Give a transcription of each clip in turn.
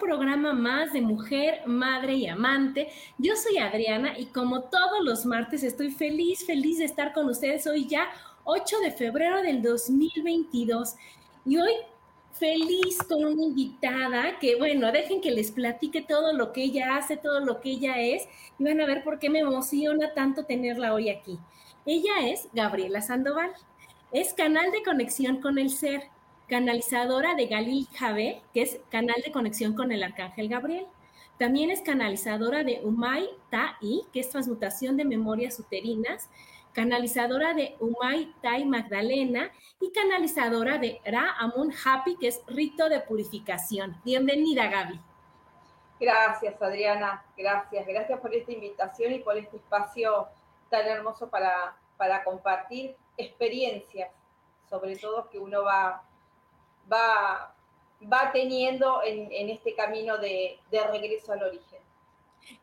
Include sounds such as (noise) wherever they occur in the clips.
Programa más de mujer, madre y amante. Yo soy Adriana y como todos los martes estoy feliz, feliz de estar con ustedes hoy ya 8 de febrero del 2022. Y hoy feliz con una invitada que, bueno, dejen que les platique todo lo que ella hace, todo lo que ella es y van a ver por qué me emociona tanto tenerla hoy aquí. Ella es Gabriela Sandoval. Es canal de conexión con el ser canalizadora de Galil Javé, que es canal de conexión con el Arcángel Gabriel. También es canalizadora de Umay Tai, que es transmutación de memorias uterinas, canalizadora de Umay Tai Magdalena y canalizadora de Ra Amun Happy, que es rito de purificación. Bienvenida, Gaby. Gracias, Adriana. Gracias. Gracias por esta invitación y por este espacio tan hermoso para, para compartir experiencias, sobre todo que uno va va, va teniendo en, este camino de, regreso al origen.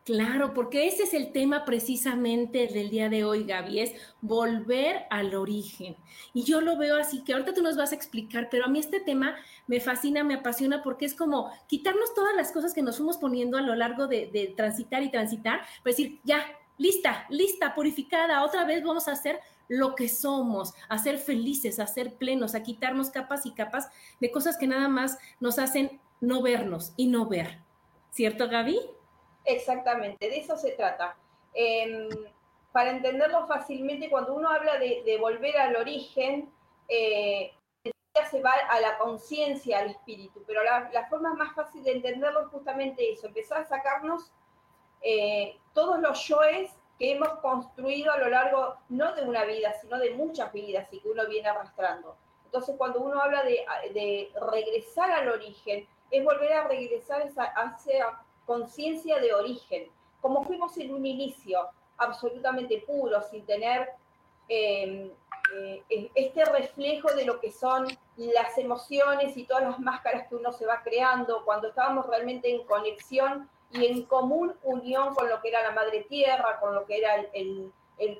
Claro, porque ese es el tema precisamente del día de hoy, Gaby, es volver al origen. Y yo lo veo así, que ahorita tú nos vas a explicar, pero a mí este tema me fascina, me apasiona, porque es como quitarnos todas las cosas que nos fuimos poniendo a lo largo de, de transitar y transitar, para decir, ya, lista, lista, purificada, otra vez vamos a hacer lo que somos, a ser felices, a ser plenos, a quitarnos capas y capas de cosas que nada más nos hacen no vernos y no ver. ¿Cierto, Gaby? Exactamente, de eso se trata. Em, para entenderlo fácilmente, cuando uno habla de, volver al origen, eh, se va a la conciencia, al espíritu, pero la, forma más fácil de entenderlo es justamente eso, empezar a sacarnos eh, todos los yoes que hemos construido a lo largo, no de una vida, sino de muchas vidas y que uno viene arrastrando. Entonces, cuando uno habla de, regresar al origen, es volver a regresar a esa conciencia de origen, como fuimos en un inicio, absolutamente puro, sin tener em, eh, este reflejo de lo que son las emociones y todas las máscaras que uno se va creando, cuando estábamos realmente en conexión y en común unión con lo que era la madre tierra, con lo que era el,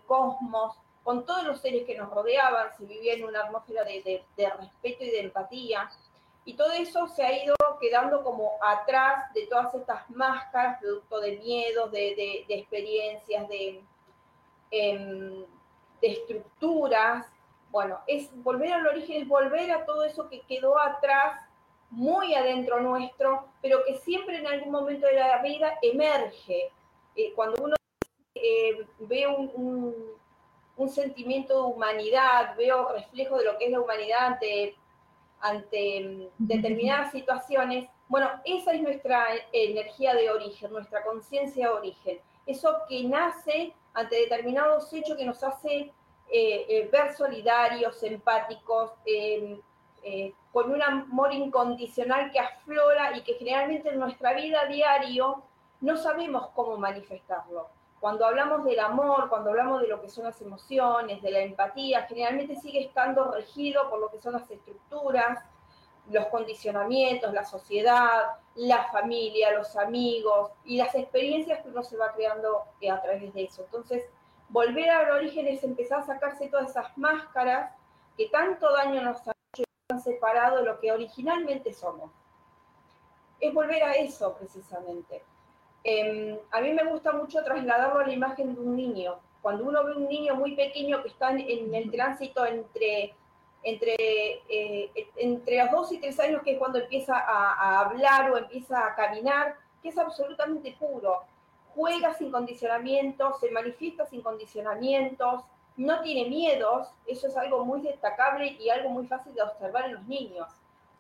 cosmos, con todos los seres que nos rodeaban, se vivía en una atmósfera de, respeto y de empatía. Y todo eso se ha ido quedando como atrás de todas estas máscaras, producto de miedos, de, experiencias, de, em, de estructuras. Bueno, es volver al origen, es volver a todo eso que quedó atrás muy adentro nuestro, pero que siempre en algún momento de la vida emerge. Eh, cuando uno eh, ve un, sentimiento de humanidad, veo reflejo de lo que es la humanidad ante, ante mm, determinadas situaciones, bueno, esa es nuestra energía de origen, nuestra conciencia de origen. Eso que nace ante determinados hechos que nos hace eh, ver solidarios, empáticos, eh, con un amor incondicional que aflora y que generalmente en nuestra vida diario no sabemos cómo manifestarlo. Cuando hablamos del amor, cuando hablamos de lo que son las emociones, de la empatía, generalmente sigue estando regido por lo que son las estructuras, los condicionamientos, la sociedad, la familia, los amigos y las experiencias que uno se va creando eh, a través de eso. Entonces, volver al origen es empezar a sacarse todas esas máscaras que tanto daño nos separado de lo que originalmente somos. Es volver a eso precisamente. Em, a mí me gusta mucho trasladarlo a la imagen de un niño. Cuando uno ve un niño muy pequeño que está en el tránsito entre, entre, eh, entre los dos y tres años, que es cuando empieza a, hablar o empieza a caminar, que es absolutamente puro. Juega sin condicionamientos, se manifiesta sin condicionamientos, no tiene miedos, eso es algo muy destacable y algo muy fácil de observar en los niños.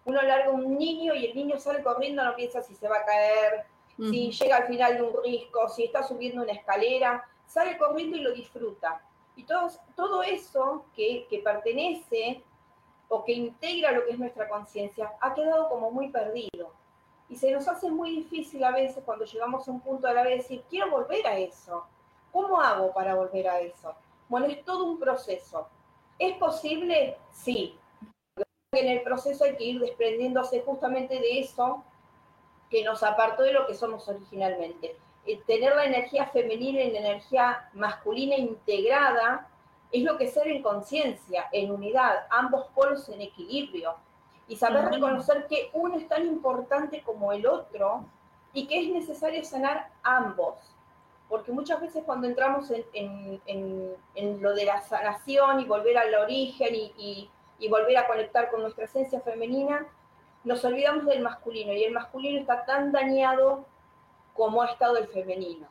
Uno larga un niño y el niño sale corriendo, no piensa si se va a caer, si llega al final de un risco, si está subiendo una escalera, sale corriendo y lo disfruta. Y todo, todo eso que, que pertenece o que integra lo que es nuestra conciencia ha quedado como muy perdido. Y se nos hace muy difícil a veces cuando llegamos a un punto de la vez decir, quiero volver a eso. ¿Cómo hago para volver a eso? Bueno, es todo un proceso. ¿Es posible? Sí. En el proceso hay que ir desprendiéndose justamente de eso que nos apartó de lo que somos originalmente. tener la energía femenina y la energía masculina integrada es lo que es ser en conciencia, en unidad, ambos polos en equilibrio. Y saber reconocer que uno es tan importante como el otro y que es necesario sanar ambos. Porque muchas veces cuando entramos en, lo de la sanación y volver al origen y volver a conectar con nuestra esencia femenina, nos olvidamos del masculino y el masculino está tan dañado como ha estado el femenino.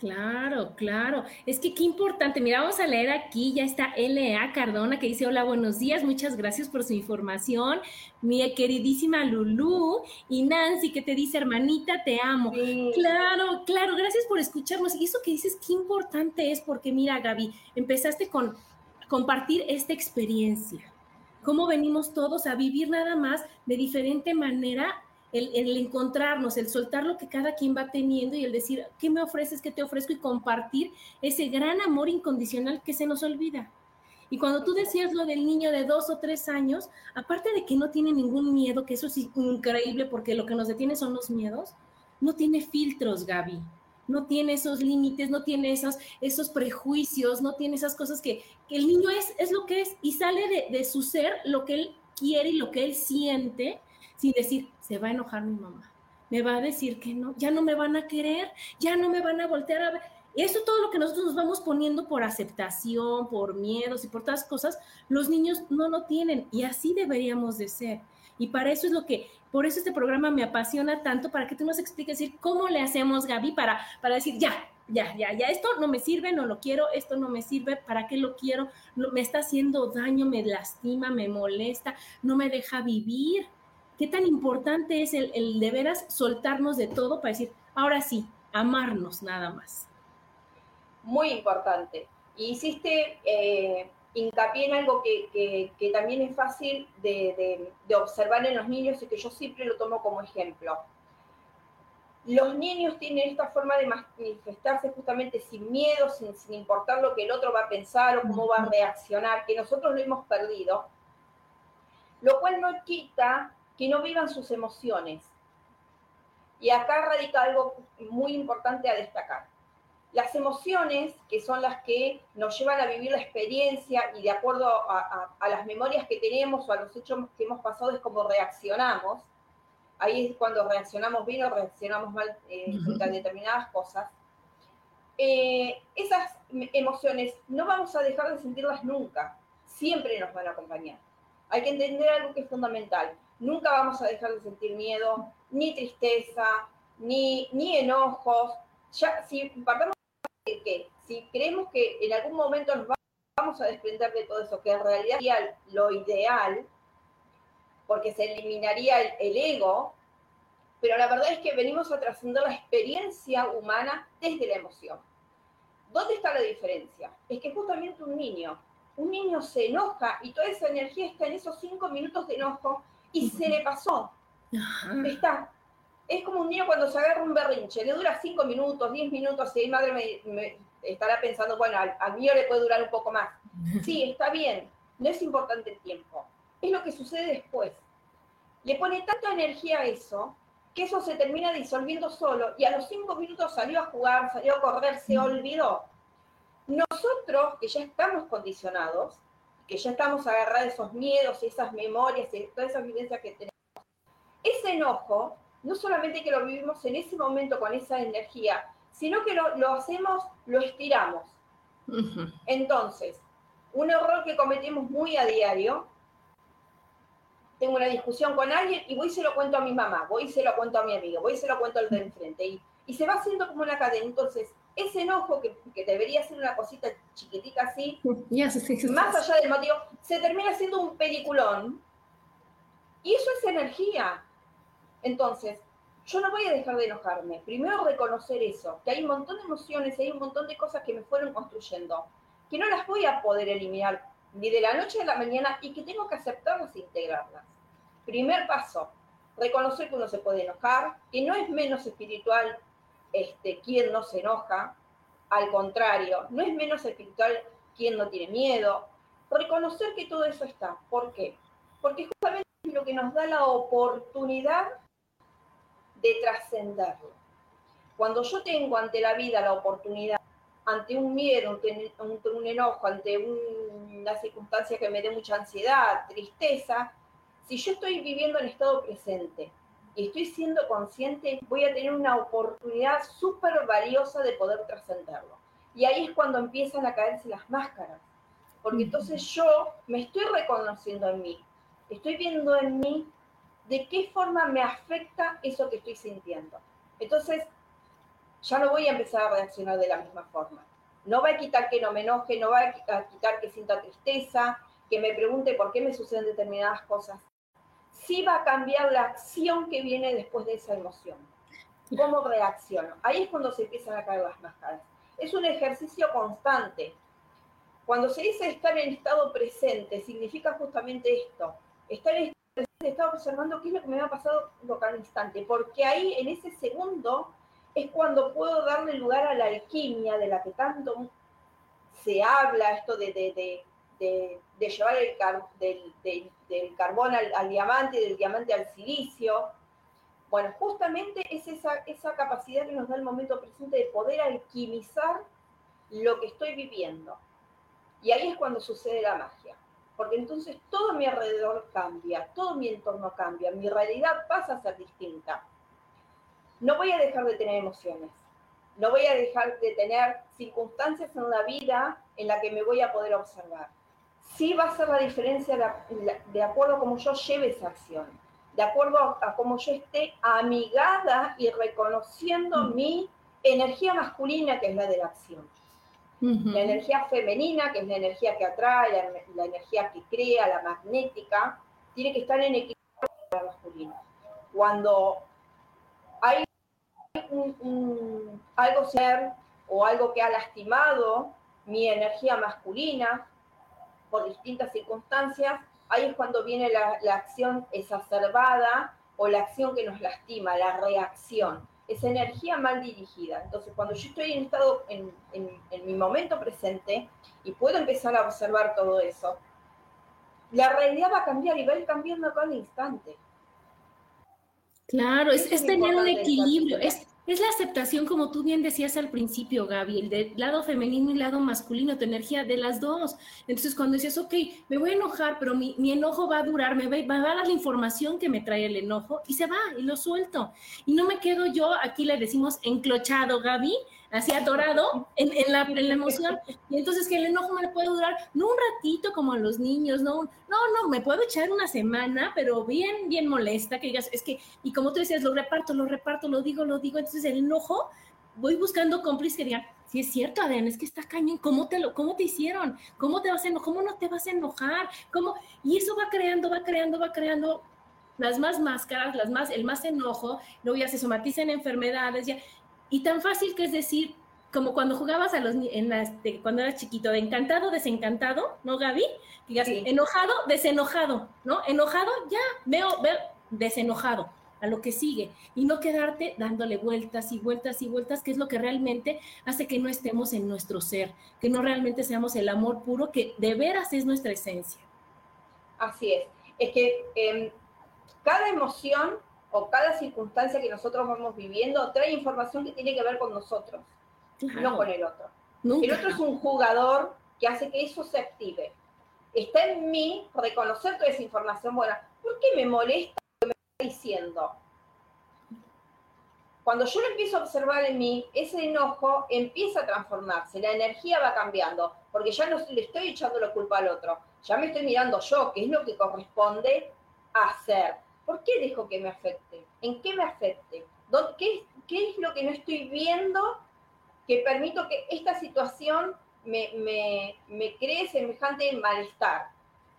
Claro, claro. Es que qué importante. Mira, vamos a leer aquí, ya está L.A. Cardona que dice, hola, buenos días, muchas gracias por su información. Mi queridísima Lulú y Nancy que te dice, hermanita, te amo. Claro, claro, gracias por escucharnos. Y eso que dices, qué importante es, porque mira, Gaby, empezaste con compartir esta experiencia cómo venimos todos a vivir nada más de diferente manera el, encontrarnos, el soltar lo que cada quien va teniendo y el decir, ¿qué me ofreces? ¿Qué te ofrezco? Y compartir ese gran amor incondicional que se nos olvida. Y cuando tú decías lo del niño de dos o tres años, aparte de que no tiene ningún miedo, que eso es increíble porque lo que nos detiene son los miedos, no tiene filtros, Gaby no tiene esos límites, no tiene esos, esos prejuicios, no tiene esas cosas que, el niño es, es lo que es y sale de, su ser lo que él quiere y lo que él siente sin decir, se va a enojar mi mamá, me va a decir que no, ya no me van a querer, ya no me van a voltear a ver. Eso todo lo que nosotros nos vamos poniendo por aceptación, por miedos y por todas cosas, los niños no lo tienen y así deberíamos de ser. Y para eso es lo que, por eso este programa me apasiona tanto, para que tú nos expliques decir cómo le hacemos, Gaby, para, para decir, ya, ya, ya, ya, esto no me sirve, no lo quiero, esto no me sirve, ¿para qué lo quiero? me está haciendo daño, me lastima, me molesta, no me deja vivir. ¿Qué tan importante es el, el de veras soltarnos de todo para decir, ahora sí, amarnos nada más? Muy importante. Y hiciste eh, hincapié en algo que, también es fácil de, observar en los niños y que yo siempre lo tomo como ejemplo. Los niños tienen esta forma de manifestarse justamente sin miedo, sin, sin importar lo que el otro va a pensar o cómo va a reaccionar, que nosotros lo hemos perdido, lo cual no quita que no vivan sus emociones. Y acá radica algo muy importante a destacar las emociones, que son las que nos llevan a vivir la experiencia y de acuerdo a, las memorias que tenemos o a los hechos que hemos pasado es como reaccionamos. Ahí es cuando reaccionamos bien o reaccionamos mal eh, a determinadas cosas. Eh, esas emociones no vamos a dejar de sentirlas nunca, siempre nos van a acompañar. Hay que entender algo que es fundamental. Nunca vamos a dejar de sentir miedo, ni tristeza, ni, ni enojos. Ya, si partamos que si creemos que en algún momento nos vamos a desprender de todo eso, que en realidad sería lo ideal, porque se eliminaría el, ego, pero la verdad es que venimos a trascender la experiencia humana desde la emoción. ¿Dónde está la diferencia? Es que justamente un niño, un niño se enoja y toda esa energía está en esos cinco minutos de enojo y se le pasó. Está es como un niño cuando se agarra un berrinche, le dura cinco minutos, diez minutos, y mi madre me, estará pensando, bueno, al, mío le puede durar un poco más. (laughs) Sí, está bien, no es importante el tiempo, es lo que sucede después. Le pone tanta energía a eso que eso se termina disolviendo solo y a los cinco minutos salió a jugar, salió a correr, se olvidó. Nosotros, que ya estamos condicionados, que ya estamos agarrados esos miedos y esas memorias y todas esas vivencias que tenemos, ese enojo no solamente que lo vivimos en ese momento con esa energía, sino que lo, hacemos, lo estiramos. Entonces, un error que cometemos muy a diario, tengo una discusión con alguien y voy y se lo cuento a mi mamá, voy y se lo cuento a mi amigo, voy y se lo cuento al de enfrente. Y, y se va haciendo como una cadena. Entonces, ese enojo que, debería ser una cosita chiquitica así, más allá del motivo, se termina siendo un peliculón. Y eso es energía. Entonces, yo no voy a dejar de enojarme. Primero reconocer eso, que hay un montón de emociones, hay un montón de cosas que me fueron construyendo, que no las voy a poder eliminar ni de la noche a la mañana y que tengo que aceptarlas e integrarlas. Primer paso, reconocer que uno se puede enojar, que no es menos espiritual este, quien no se enoja, al contrario, no es menos espiritual quien no tiene miedo. Reconocer que todo eso está. ¿Por qué? Porque justamente es lo que nos da la oportunidad de trascenderlo. Cuando yo tengo ante la vida la oportunidad, ante un miedo, ante un, enojo, ante una circunstancia que me dé mucha ansiedad, tristeza, si yo estoy viviendo en estado presente estoy siendo consciente, voy a tener una oportunidad súper valiosa de poder trascenderlo. Y ahí es cuando empiezan a caerse las máscaras, porque entonces yo me estoy reconociendo en mí, estoy viendo en mí de qué forma me afecta eso que estoy sintiendo. Entonces, ya no voy a empezar a reaccionar de la misma forma. No va a quitar que no me enoje, no va a quitar que sienta tristeza, que me pregunte por qué me suceden determinadas cosas sí va a cambiar la acción que viene después de esa emoción. ¿Cómo reacciono? Ahí es cuando se empiezan a caer las máscaras. Es un ejercicio constante. Cuando se dice estar en estado presente, significa justamente esto. Estar en estado presente, estar observando qué es lo que me ha pasado cada instante, porque ahí, en ese segundo, es cuando puedo darle lugar a la alquimia de la que tanto se habla, esto de, llevar el del, carbón al, diamante, del diamante al silicio. Bueno, justamente es esa, esa capacidad que nos da el momento presente de poder alquimizar lo que estoy viviendo. Y ahí es cuando sucede la magia. Porque entonces todo mi alrededor cambia, todo mi entorno cambia, mi realidad pasa a ser distinta. No voy a dejar de tener emociones, no voy a dejar de tener circunstancias en la vida en la que me voy a poder observar sí va a ser la diferencia de acuerdo a cómo yo lleve esa acción, de acuerdo a, cómo yo esté amigada y reconociendo mm. mi energía masculina, que es la de la acción. La energía femenina, que es la energía que atrae, la, energía que crea, la magnética, tiene que estar en equilibrio con la masculina. Cuando hay algo ser o algo que ha lastimado mi energía masculina, por distintas circunstancias, ahí es cuando viene la, acción exacerbada o la acción que nos lastima, la reacción, esa energía mal dirigida. Entonces, cuando yo estoy en estado, en, mi momento presente y puedo empezar a observar todo eso, la realidad va a cambiar y va a ir cambiando cada instante. Claro, es, es tener un equilibrio, es, es la aceptación, como tú bien decías al principio, Gaby, el lado femenino y lado masculino, tu energía de las dos. Entonces, cuando dices, ok, me voy a enojar, pero mi, enojo va a durar, me va, va, a dar la información que me trae el enojo y se va y lo suelto. Y no me quedo yo, aquí le decimos enclochado, Gaby, así atorado en, en, la, en, la, emoción. Y entonces que el enojo me puede durar, no un ratito como a los niños, no, no, no, me puedo echar una semana, pero bien, bien molesta, que digas, es que, y como tú decías, lo reparto, lo reparto, lo digo, lo digo, entonces el enojo, voy buscando cómplices que digan, si es cierto, Adrián, es que está cañón, ¿cómo te, lo, ¿cómo te hicieron? ¿Cómo te vas a enojar? ¿Cómo no te vas a enojar? ¿Cómo? Y eso va creando, va creando, va creando las más máscaras, las más, el más enojo, luego ya se somatizan enfermedades, ya, y tan fácil que es decir, como cuando jugabas a los en las, cuando eras chiquito, de encantado, desencantado, ¿no, Gaby? Digas, enojado, desenojado, ¿no? Enojado, ya, veo, veo, desenojado, a lo que sigue. Y no quedarte dándole vueltas y vueltas y vueltas, que es lo que realmente hace que no estemos en nuestro ser, que no realmente seamos el amor puro, que de veras es nuestra esencia. Así es. Es que em, cada emoción o cada circunstancia que nosotros vamos viviendo trae información que tiene que ver con nosotros, no con el otro. El otro es un jugador que hace que eso se active. Está en mí reconocer toda esa información buena. ¿Por qué me molesta lo que me está diciendo? cuando yo lo empiezo a observar en mí, ese enojo empieza a transformarse, la energía va cambiando, porque ya no le estoy echando la culpa al otro, ya me estoy mirando yo, qué es lo que corresponde hacer. ¿Por qué dejo que me afecte? ¿En qué me afecte? ¿Qué, qué es lo que no estoy viendo que permito que esta situación me, me, me cree semejante malestar?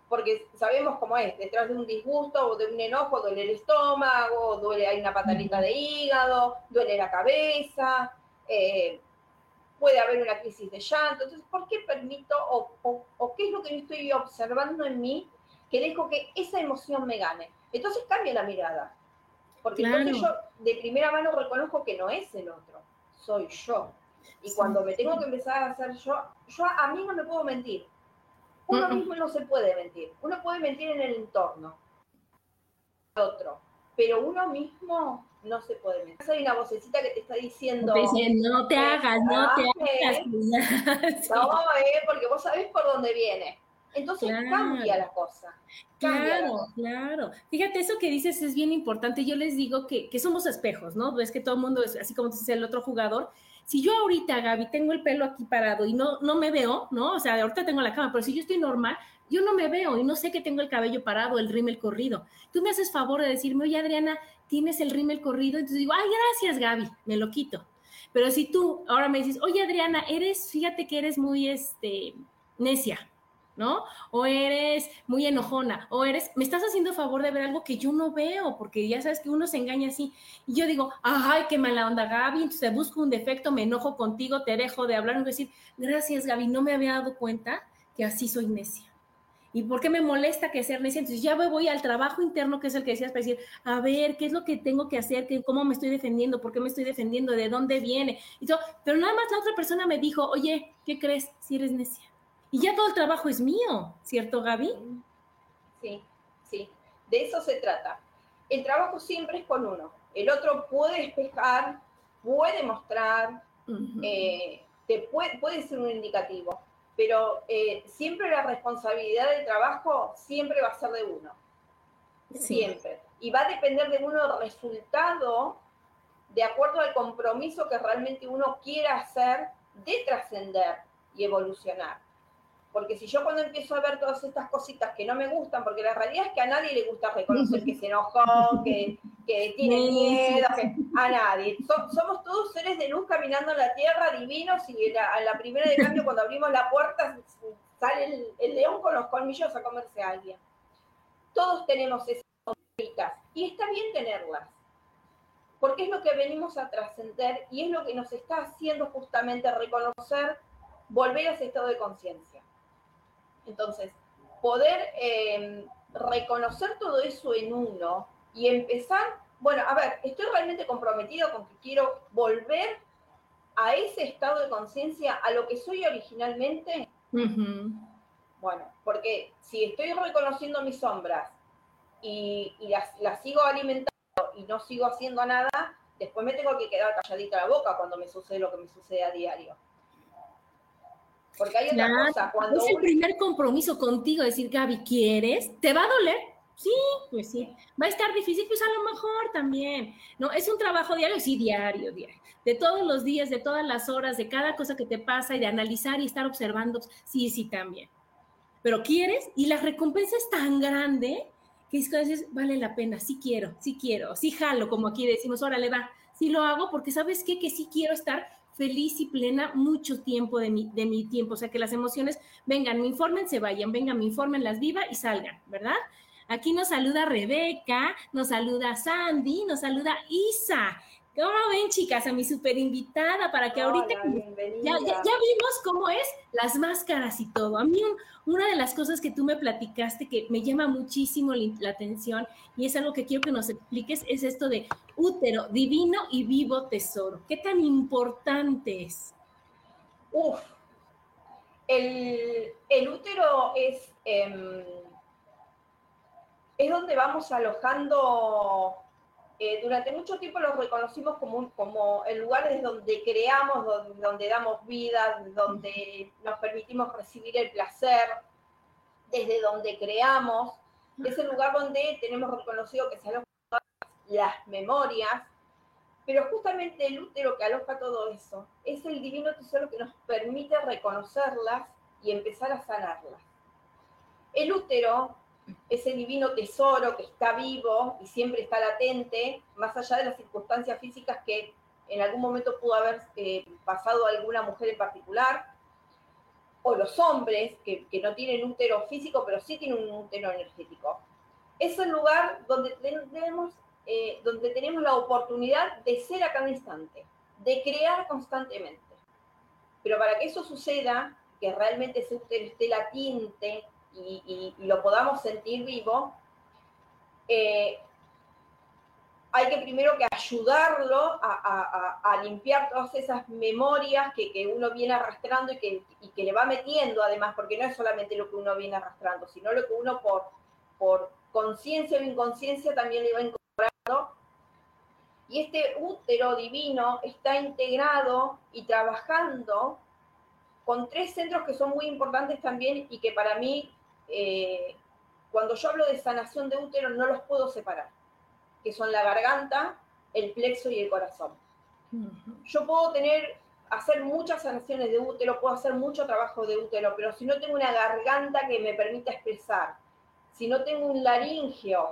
porque sabemos cómo es, detrás de un disgusto o de un enojo duele el estómago, duele, hay una patalita de hígado, duele la cabeza, eh, puede haber una crisis de llanto. Entonces, ¿por qué permito o, qué es lo que yo estoy observando en mí que dejo que esa emoción me gane? Entonces cambia la mirada, porque entonces yo de primera mano reconozco que no es el otro, soy yo. Y cuando me tengo que empezar a hacer yo, yo a mí no me puedo mentir uno mismo no se puede mentir. Uno puede mentir en el entorno. Otro. Pero uno mismo no se puede mentir. Hay una vocecita que te está diciendo. no te hagas, no te hagas. (laughs) no, eh, porque vos sabés por dónde viene. Entonces cambia la cosa. claro, claro. Fíjate, eso que dices es bien importante. Yo les digo que, que somos espejos, ¿no? Ves que todo el mundo es así como dice el otro jugador si yo ahorita, Gaby, tengo el pelo aquí parado y no, no me veo, ¿no? O sea, ahorita tengo la cama, pero si yo estoy normal, yo no me veo y no sé que tengo el cabello parado, el rímel corrido. Tú me haces favor de decirme, oye, Adriana, tienes el rímel corrido. Entonces digo, ay, gracias, Gaby, me lo quito. Pero si tú ahora me dices, oye, Adriana, eres, fíjate que eres muy, este, necia, ¿no? O eres muy enojona, o eres, me estás haciendo favor de ver algo que yo no veo, porque ya sabes que uno se engaña así. Y yo digo, ay, qué mala onda, Gaby, entonces busco un defecto, me enojo contigo, te dejo de hablar, y decir, gracias, Gaby, no me había dado cuenta que así soy necia. ¿Y por qué me molesta que ser necia? Entonces ya voy al trabajo interno, que es el que decías, para decir, a ver, ¿qué es lo que tengo que hacer? ¿Cómo me estoy defendiendo? ¿Por qué me estoy defendiendo? ¿De dónde viene? Y todo. Pero nada más la otra persona me dijo, oye, ¿qué crees si eres necia? Y ya todo el trabajo es mío, ¿cierto, Gaby? Sí, sí, de eso se trata. El trabajo siempre es con uno. El otro puede despejar, puede mostrar, eh, te puede, puede, ser un indicativo, pero eh, siempre la responsabilidad del trabajo siempre va a ser de uno. Siempre. Y va a depender de uno el resultado de acuerdo al compromiso que realmente uno quiera hacer de trascender y evolucionar. Porque si yo cuando empiezo a ver todas estas cositas que no me gustan, porque la realidad es que a nadie le gusta reconocer que se enojó, (laughs) que, que tiene miedo, a nadie. somos todos seres de luz caminando en la tierra, divinos, y a la primera de cambio, cuando abrimos la puerta, sale el, león con los colmillos a comerse a alguien. Todos tenemos esas cositas, y está bien tenerlas, porque es lo que venimos a trascender y es lo que nos está haciendo justamente reconocer, volver a ese estado de conciencia. Entonces, poder em, reconocer todo eso en uno y empezar, bueno, a ver, estoy realmente comprometido con que quiero volver a ese estado de conciencia, a lo que soy originalmente. Bueno, porque si estoy reconociendo mis sombras y, las, las, sigo alimentando y no sigo haciendo nada, después me tengo que quedar calladita la boca cuando me sucede lo que me sucede a diario. Porque hay otra cosa. Cuando es el primer compromiso contigo, decir, Gaby, ¿quieres? ¿Te va a doler? Sí, pues sí. ¿Va a estar difícil? Pues a lo mejor también. No, es un trabajo diario, sí, diario, diario. De todos los días, de todas las horas, de cada cosa que te pasa y de analizar y estar observando. Sí, sí, también. Pero quieres y la recompensa es tan grande que dices, vale la pena, sí quiero, sí quiero, sí jalo, como aquí decimos, órale, va, sí lo hago porque sabes qué, que sí quiero estar feliz y plena mucho tiempo de mi, de mi tiempo. O sea, que las emociones vengan, me informen, se vayan, vengan, me informen, las viva y salgan, ¿verdad? Aquí nos saluda Rebeca, nos saluda Sandy, nos saluda Isa. ¿Cómo ven, chicas? A mi super invitada para que ahorita ya, vimos cómo es las máscaras y todo. A mí una de las cosas que tú me platicaste que me llama muchísimo la, atención y es algo que quiero que nos expliques es esto de útero, divino y vivo tesoro. ¿Qué tan importante es? Uf, el, útero es, em, es donde vamos alojando eh, durante mucho tiempo los reconocimos como, como el lugar desde donde creamos, donde, donde, damos vida, donde nos permitimos recibir el placer, desde donde creamos. Es el lugar donde tenemos reconocido que se alojan las memorias. Pero justamente el útero que aloja todo eso es el divino tesoro que nos permite reconocerlas y empezar a sanarlas. El útero, ese divino tesoro que está vivo y siempre está latente, más allá de las circunstancias físicas que en algún momento pudo haber eh, pasado alguna mujer en particular, o los hombres que, que, no tienen útero físico, pero sí tienen un útero energético. Es el lugar donde tenemos, eh, donde tenemos la oportunidad de ser a cada instante, de crear constantemente. Pero para que eso suceda, que realmente ese útero esté latente y, y, lo podamos sentir vivo, eh, hay que primero que ayudarlo a, limpiar todas esas memorias que, uno viene arrastrando y que, que, le va metiendo además, porque no es solamente lo que uno viene arrastrando, sino lo que uno por, por conciencia o inconsciencia también le va incorporando. Y este útero divino está integrado y trabajando con tres centros que son muy importantes también y que para mí, eh, cuando yo hablo de sanación de útero, no los puedo separar que son la garganta, el plexo y el corazón. Yo puedo tener, hacer muchas sanaciones de útero, puedo hacer mucho trabajo de útero, pero si no tengo una garganta que me permita expresar, si no tengo un laringio,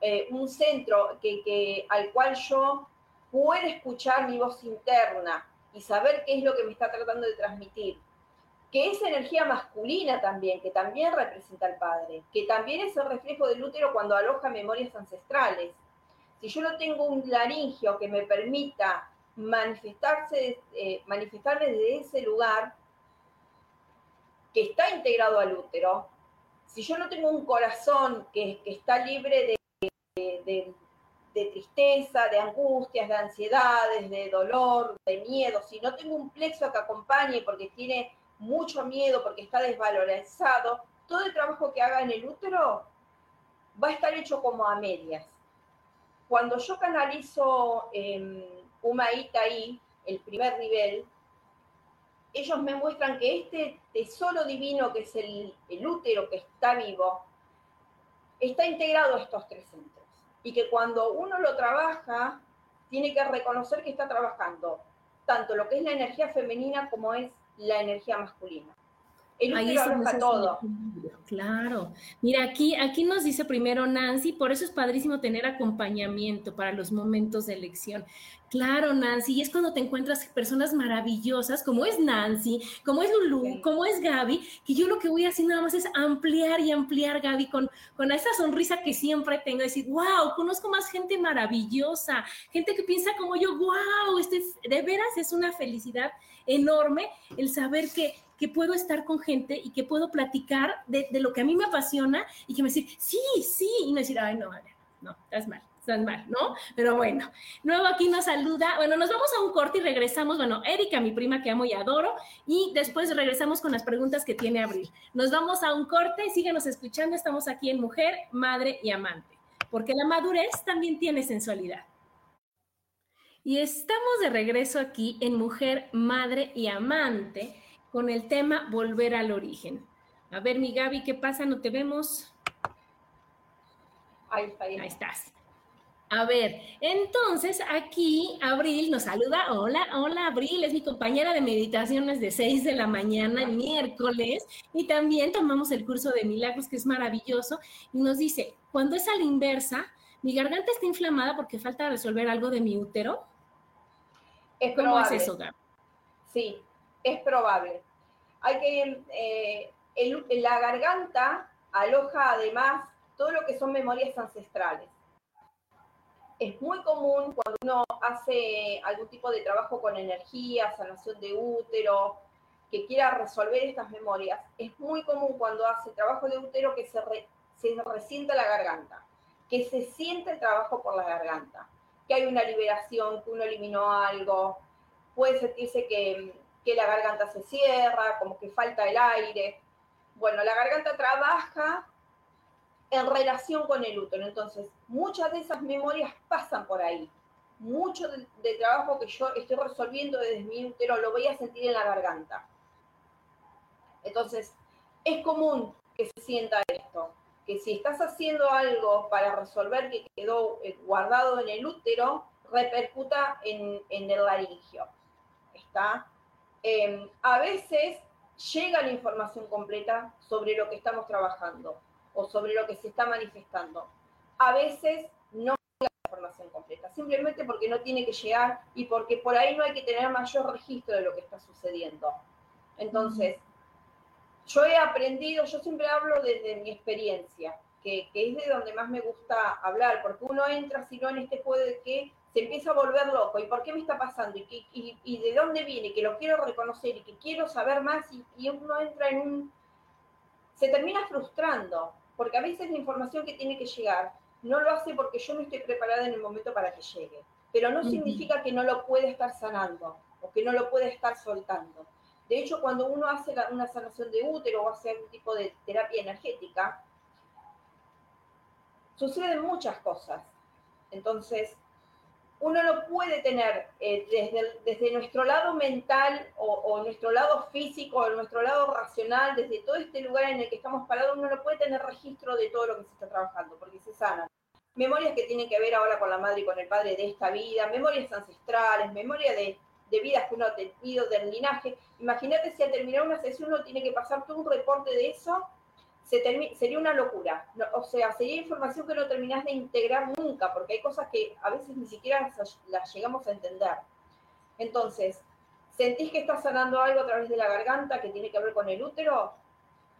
eh, un centro que, al cual yo pueda escuchar mi voz interna y saber qué es lo que me está tratando de transmitir, que es energía masculina también, que también representa al padre, que también es el reflejo del útero cuando aloja memorias ancestrales. Si yo no tengo un laringio que me permita manifestarse, eh, manifestarme desde ese lugar que está integrado al útero, si yo no tengo un corazón que, está libre de, de tristeza, de angustias, de ansiedades, de dolor, de miedo, si no tengo un plexo que acompañe porque tiene mucho miedo porque está desvalorizado, todo el trabajo que haga en el útero va a estar hecho como a medias. Cuando yo canalizo eh, el primer nivel, ellos me muestran que este tesoro divino, que es el, el útero que está vivo, está integrado a estos tres centros. Y que cuando uno lo trabaja, tiene que reconocer que está trabajando tanto lo que es la energía femenina como es la energía masculina. El Ahí todo. Claro. Mira, aquí, aquí nos dice primero Nancy, por eso es padrísimo tener acompañamiento para los momentos de elección. Claro, Nancy, y es cuando te encuentras personas maravillosas, como es Nancy, como es Lulu, como es Gaby, que yo lo que voy a hacer nada más es ampliar y ampliar, Gaby, con, con esa sonrisa que siempre tengo, decir, wow, conozco más gente maravillosa, gente que piensa como yo, wow, este de veras es una felicidad enorme el saber que, que puedo estar con gente y que puedo platicar de, de, lo que a mí me apasiona y que me decir, sí, sí, y no decir, ay, no, no, estás mal, estás mal, ¿no? Pero bueno, luego aquí nos saluda, bueno, nos vamos a un corte y regresamos, bueno, Erika, mi prima que amo y adoro, y después regresamos con las preguntas que tiene Abril. Nos vamos a un corte, síguenos escuchando, estamos aquí en Mujer, Madre y Amante, porque la madurez también tiene sensualidad. Y estamos de regreso aquí en Mujer, Madre y Amante con el tema Volver al origen. A ver, mi Gaby, ¿qué pasa? ¿No te vemos? Ahí, está, ahí. ahí estás. A ver, entonces aquí Abril nos saluda. Hola, hola Abril, es mi compañera de meditaciones de 6 de la mañana el miércoles y también tomamos el curso de milagros que es maravilloso y nos dice, cuando es a la inversa, mi garganta está inflamada porque falta resolver algo de mi útero. Es ¿Cómo es eso, Gaby? Sí, es probable. Hay que, eh, la garganta aloja además todo lo que son memorias ancestrales. Es muy común cuando uno hace algún tipo de trabajo con energía, sanación de útero, que quiera resolver estas memorias, es muy común cuando hace trabajo de útero que se, se resienta la garganta, que se siente el trabajo por la garganta que hay una liberación, que uno eliminó algo, puede sentirse que, que la garganta se cierra, como que falta el aire. Bueno, la garganta trabaja en relación con el útero, entonces muchas de esas memorias pasan por ahí. Mucho del de trabajo que yo estoy resolviendo desde mi útero lo voy a sentir en la garganta. Entonces, es común que se sienta esto que si estás haciendo algo para resolver que quedó eh, guardado en el útero, repercuta en, el laringio. ¿Está? Em, a veces llega la información completa sobre lo que estamos trabajando o sobre lo que se está manifestando. A veces no la información completa, simplemente porque no tiene que llegar y porque por ahí no hay que tener mayor registro de lo que está sucediendo. Entonces, yo he aprendido, yo siempre hablo desde mi experiencia, que, es de donde más me gusta hablar, porque uno entra, si no, en este juego de que se empieza a volver loco, ¿y por qué me está pasando? ¿Y, y, de dónde viene? Que lo quiero reconocer y que quiero saber más y, uno entra en un... se termina frustrando, porque a veces la información que tiene que llegar no lo hace porque yo no estoy preparada en el momento para que llegue, pero no significa que no lo pueda estar sanando o que no lo pueda estar soltando. De hecho, cuando uno hace una sanación de útero o hace algún tipo de terapia energética, suceden muchas cosas. Entonces, uno no puede tener eh, desde, nuestro lado mental o, nuestro lado físico o nuestro lado racional, desde todo este lugar en el que estamos parados, uno no puede tener registro de todo lo que se está trabajando, porque se sanan. Memorias que tienen que ver ahora con la madre y con el padre de esta vida, memorias ancestrales, memoria de, de vidas que uno ha tenido, del linaje. Imagínate si al terminar una sesión uno tiene que pasar todo un reporte de eso sería una locura. o sea, sería información que no terminás de integrar nunca, porque hay cosas que a veces ni siquiera las, llegamos a entender. Entonces, ¿sentís que estás sanando algo a través de la garganta que tiene que ver con el útero?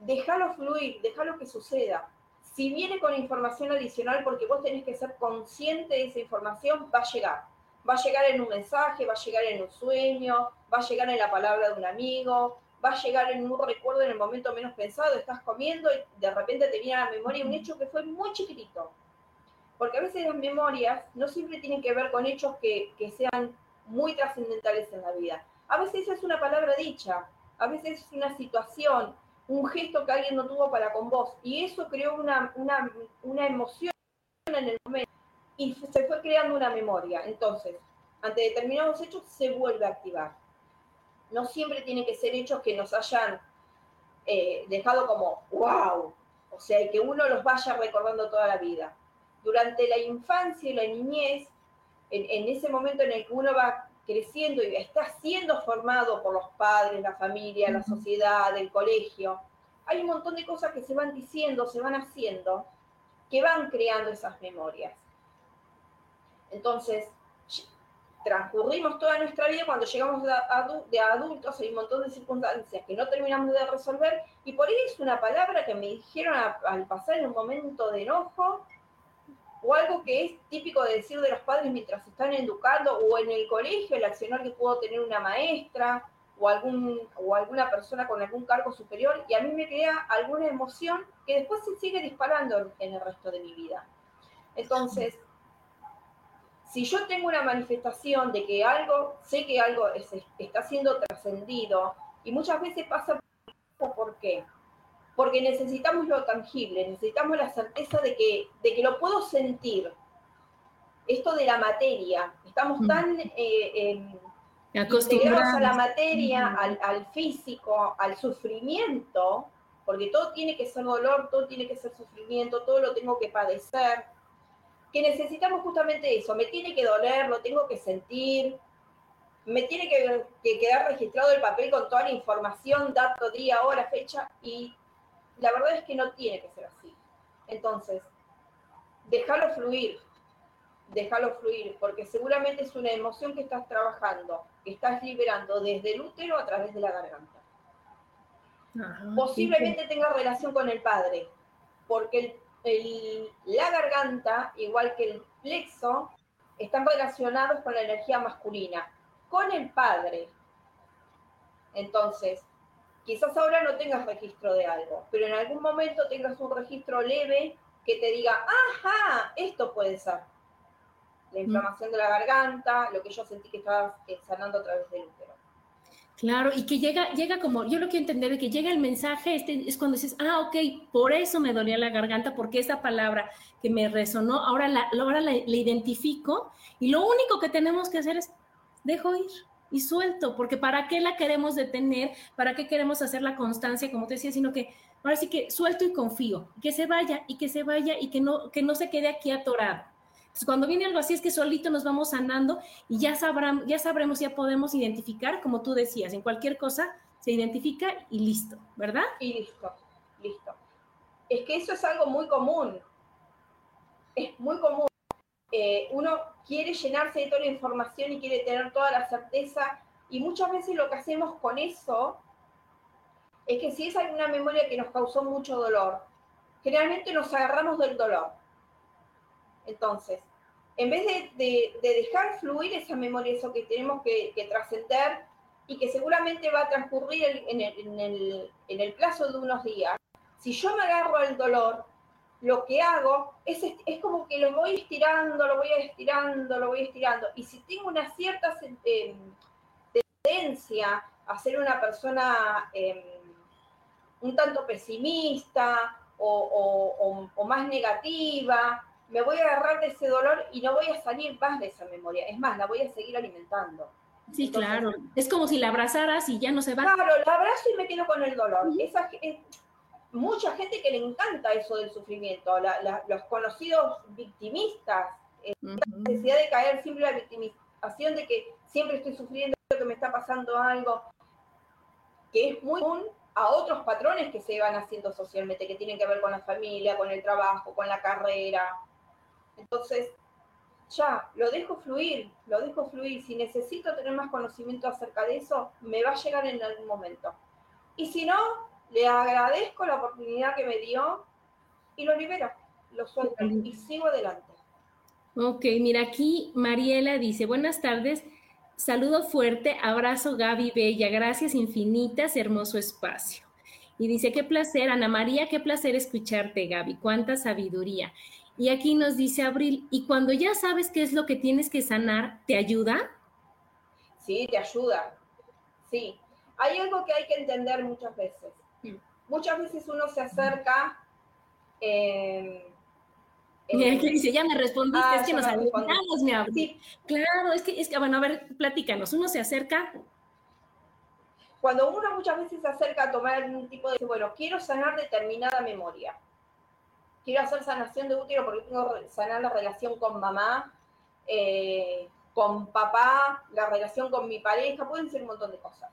Déjalo fluir, déjalo que suceda. Si viene con información adicional, porque vos tenés que ser consciente de esa información, va a llegar. Va a llegar en un mensaje, va a llegar en un sueño, va a llegar en la palabra de un amigo, va a llegar en un recuerdo en el momento menos pensado, estás comiendo y de repente te viene a la memoria un hecho que fue muy chiquitito. Porque a veces las memorias no siempre tienen que ver con hechos que, sean muy trascendentales en la vida. A veces es una palabra dicha, a veces es una situación, un gesto que alguien no tuvo para con vos. Y eso creó una, una, una emoción en el momento y se fue creando una memoria. Entonces, ante determinados hechos se vuelve a activar no siempre tienen que ser hechos que nos hayan eh, dejado como, wow, o sea, que uno los vaya recordando toda la vida. Durante la infancia y la niñez, en, ese momento en el que uno va creciendo y está siendo formado por los padres, la familia, la sociedad, el colegio, hay un montón de cosas que se van diciendo, se van haciendo, que van creando esas memorias. Entonces, transcurrimos toda nuestra vida, cuando llegamos de, adultos hay un montón de circunstancias que no terminamos de resolver y por ahí es una palabra que me dijeron al pasar en un momento de enojo o algo que es típico de decir de los padres mientras están educando o en el colegio, el accionar que pudo tener una maestra o, algún, o alguna persona con algún cargo superior y a mí me crea alguna emoción que después se sigue disparando en el resto de mi vida. Entonces, si yo tengo una manifestación de que algo, sé que algo está siendo trascendido, y muchas veces pasa por qué. Porque necesitamos lo tangible, necesitamos la certeza de que, de que lo puedo sentir. Esto de la materia, estamos mm. tan eh, eh, integrados a la materia, al, al físico, al sufrimiento, porque todo tiene que ser dolor, todo tiene que ser sufrimiento, todo lo tengo que padecer que necesitamos justamente eso, me tiene que doler, lo tengo que sentir, me tiene que, quedar registrado el papel con toda la información, dato, día, hora, fecha, y la verdad es que no tiene que ser así. Entonces, déjalo fluir, déjalo fluir, porque seguramente es una emoción que estás trabajando, que estás liberando desde el útero a través de la garganta. Posiblemente tenga relación con el padre, porque el la garganta, igual que el plexo, están relacionados con la energía masculina, con el padre. Entonces, quizás ahora no tengas registro de algo, pero en algún momento tengas un registro leve que te diga, ajá, esto puede ser. La mm. inflamación de la garganta, lo que yo sentí que estaba sanando a través del útero. Claro, y que llega, llega como, yo lo quiero entender, de que llega el mensaje, este, es cuando dices, ah, ok, por eso me dolía la garganta, porque esa palabra que me resonó, ahora la, ahora la, identifico, y lo único que tenemos que hacer es, dejo ir y suelto, porque ¿para qué la queremos detener? ¿Para qué queremos hacer la constancia, como te decía? Sino que ahora sí que suelto y confío, que se vaya, y que se vaya, y que no, que no se quede aquí atorado. Cuando viene algo así es que solito nos vamos sanando y ya, sabrán, ya sabremos, ya podemos identificar, como tú decías, en cualquier cosa se identifica y listo, ¿verdad? Y listo, listo. Es que eso es algo muy común. Es muy común. Eh, uno quiere llenarse de toda la información y quiere tener toda la certeza y muchas veces lo que hacemos con eso es que si es alguna memoria que nos causó mucho dolor, generalmente nos agarramos del dolor. Entonces, en vez de, dejar fluir esa memoria, eso que tenemos que, trascender y que seguramente va a transcurrir en el, plazo de unos días, si yo me agarro al dolor, lo que hago es, es como que lo voy estirando, lo voy estirando, lo voy estirando. Y si tengo una cierta eh, tendencia a ser una persona em, un tanto pesimista o, más negativa, me voy a agarrar de ese dolor y no voy a salir más de esa memoria. Es más, la voy a seguir alimentando. Sí, claro. Es como si la abrazaras y ya no se va. Claro, la abrazo y me quedo con el dolor. Esa, mucha gente que le encanta eso del sufrimiento, los conocidos victimistas, eh, la necesidad de caer siempre en la victimización de que siempre estoy sufriendo, que me está pasando algo, que es muy común a otros patrones que se van haciendo socialmente, que tienen que ver con la familia, con el trabajo, con la carrera. Entonces, ya, lo dejo fluir, lo dejo fluir. Si necesito tener más conocimiento acerca de eso, me va a llegar en algún momento. Y si no, le agradezco la oportunidad que me dio y lo libero, lo suelto y sigo adelante. Ok, mira aquí Mariela dice, buenas tardes, saludo fuerte, abrazo Gaby Bella, gracias infinitas, hermoso espacio. Y dice, qué placer, Ana María, qué placer escucharte, Gaby, cuánta sabiduría. Y aquí nos dice Abril, ¿y cuando ya sabes qué es lo que tienes que sanar, te ayuda? Sí, te ayuda. Sí. Hay algo que hay que entender muchas veces muchas veces uno se acerca. Eh, dice, ya me respondiste, ah, es que nos mi sí. Claro, es que, es que, bueno, a ver, platícanos, uno se acerca. Cuando uno muchas veces se acerca a tomar un tipo de, bueno, quiero sanar determinada memoria, quiero hacer sanación de útero porque tengo que sanar la relación con mamá, eh, con papá, la relación con mi pareja, pueden ser un montón de cosas.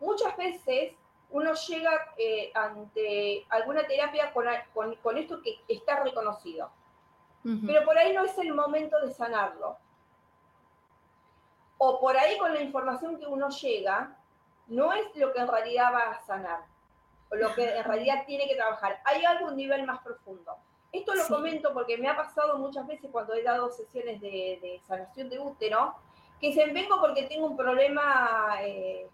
Muchas veces uno llega eh, ante alguna terapia con, esto que está reconocido. Pero por ahí no es el momento de sanarlo. O por ahí con la información que uno llega, no es lo que en realidad va a sanar, o lo que en realidad tiene que trabajar. Hay algo a un nivel más profundo. Esto lo comento porque me ha pasado muchas veces cuando he dado sesiones de, sanación de útero, que se vengo porque tengo un problema eh,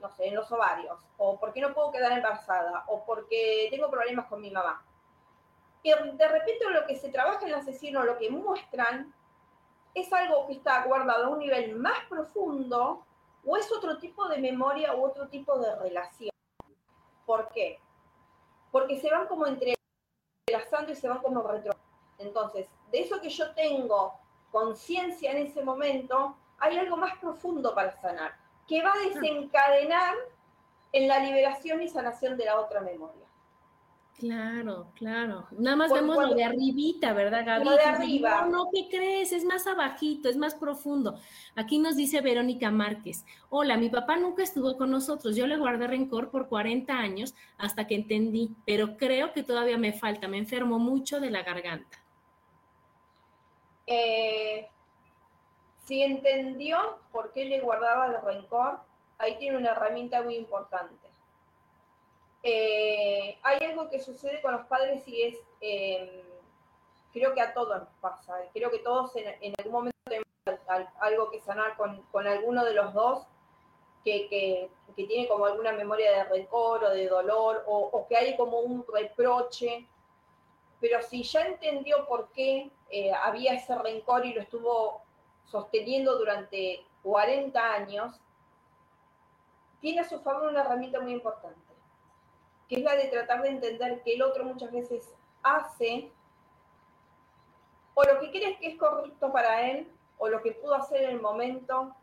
no sé, en los ovarios, o porque no puedo quedar embarazada, o porque tengo problemas con mi mamá. Y de repente lo que se trabaja en la sesión o lo que muestran es algo que está guardado a un nivel más profundo o es otro tipo de memoria u otro tipo de relación. ¿Por qué? Porque se van como entrelazando y se van como retro. Entonces, de eso que yo tengo conciencia en ese momento, hay algo más profundo para sanar que va a desencadenar en la liberación y sanación de la otra memoria. Claro, claro. Nada más vemos lo de arribita, ¿verdad, Gaby? Lo de arriba. No, no, ¿qué crees? Es más abajito, es más profundo. Aquí nos dice Verónica Márquez. Hola, mi papá nunca estuvo con nosotros. Yo le guardé rencor por 40 años hasta que entendí, pero creo que todavía me falta. Me enfermo mucho de la garganta. Eh, si entendió por qué le guardaba el rencor, ahí tiene una herramienta muy importante. Eh, hay algo que sucede con los padres y es, em, creo que a todos nos pasa, creo que todos en, algún momento tenemos algo que sanar con, alguno de los dos, que, tiene como alguna memoria de rencor o de dolor, o, que hay como un reproche, pero si ya entendió por qué eh, había ese rencor y lo estuvo sosteniendo durante 40 años, tiene a su favor una herramienta muy importante, que es la de tratar de entender que el otro muchas veces hace o lo que crees que es correcto para él, o lo que pudo hacer en el momento,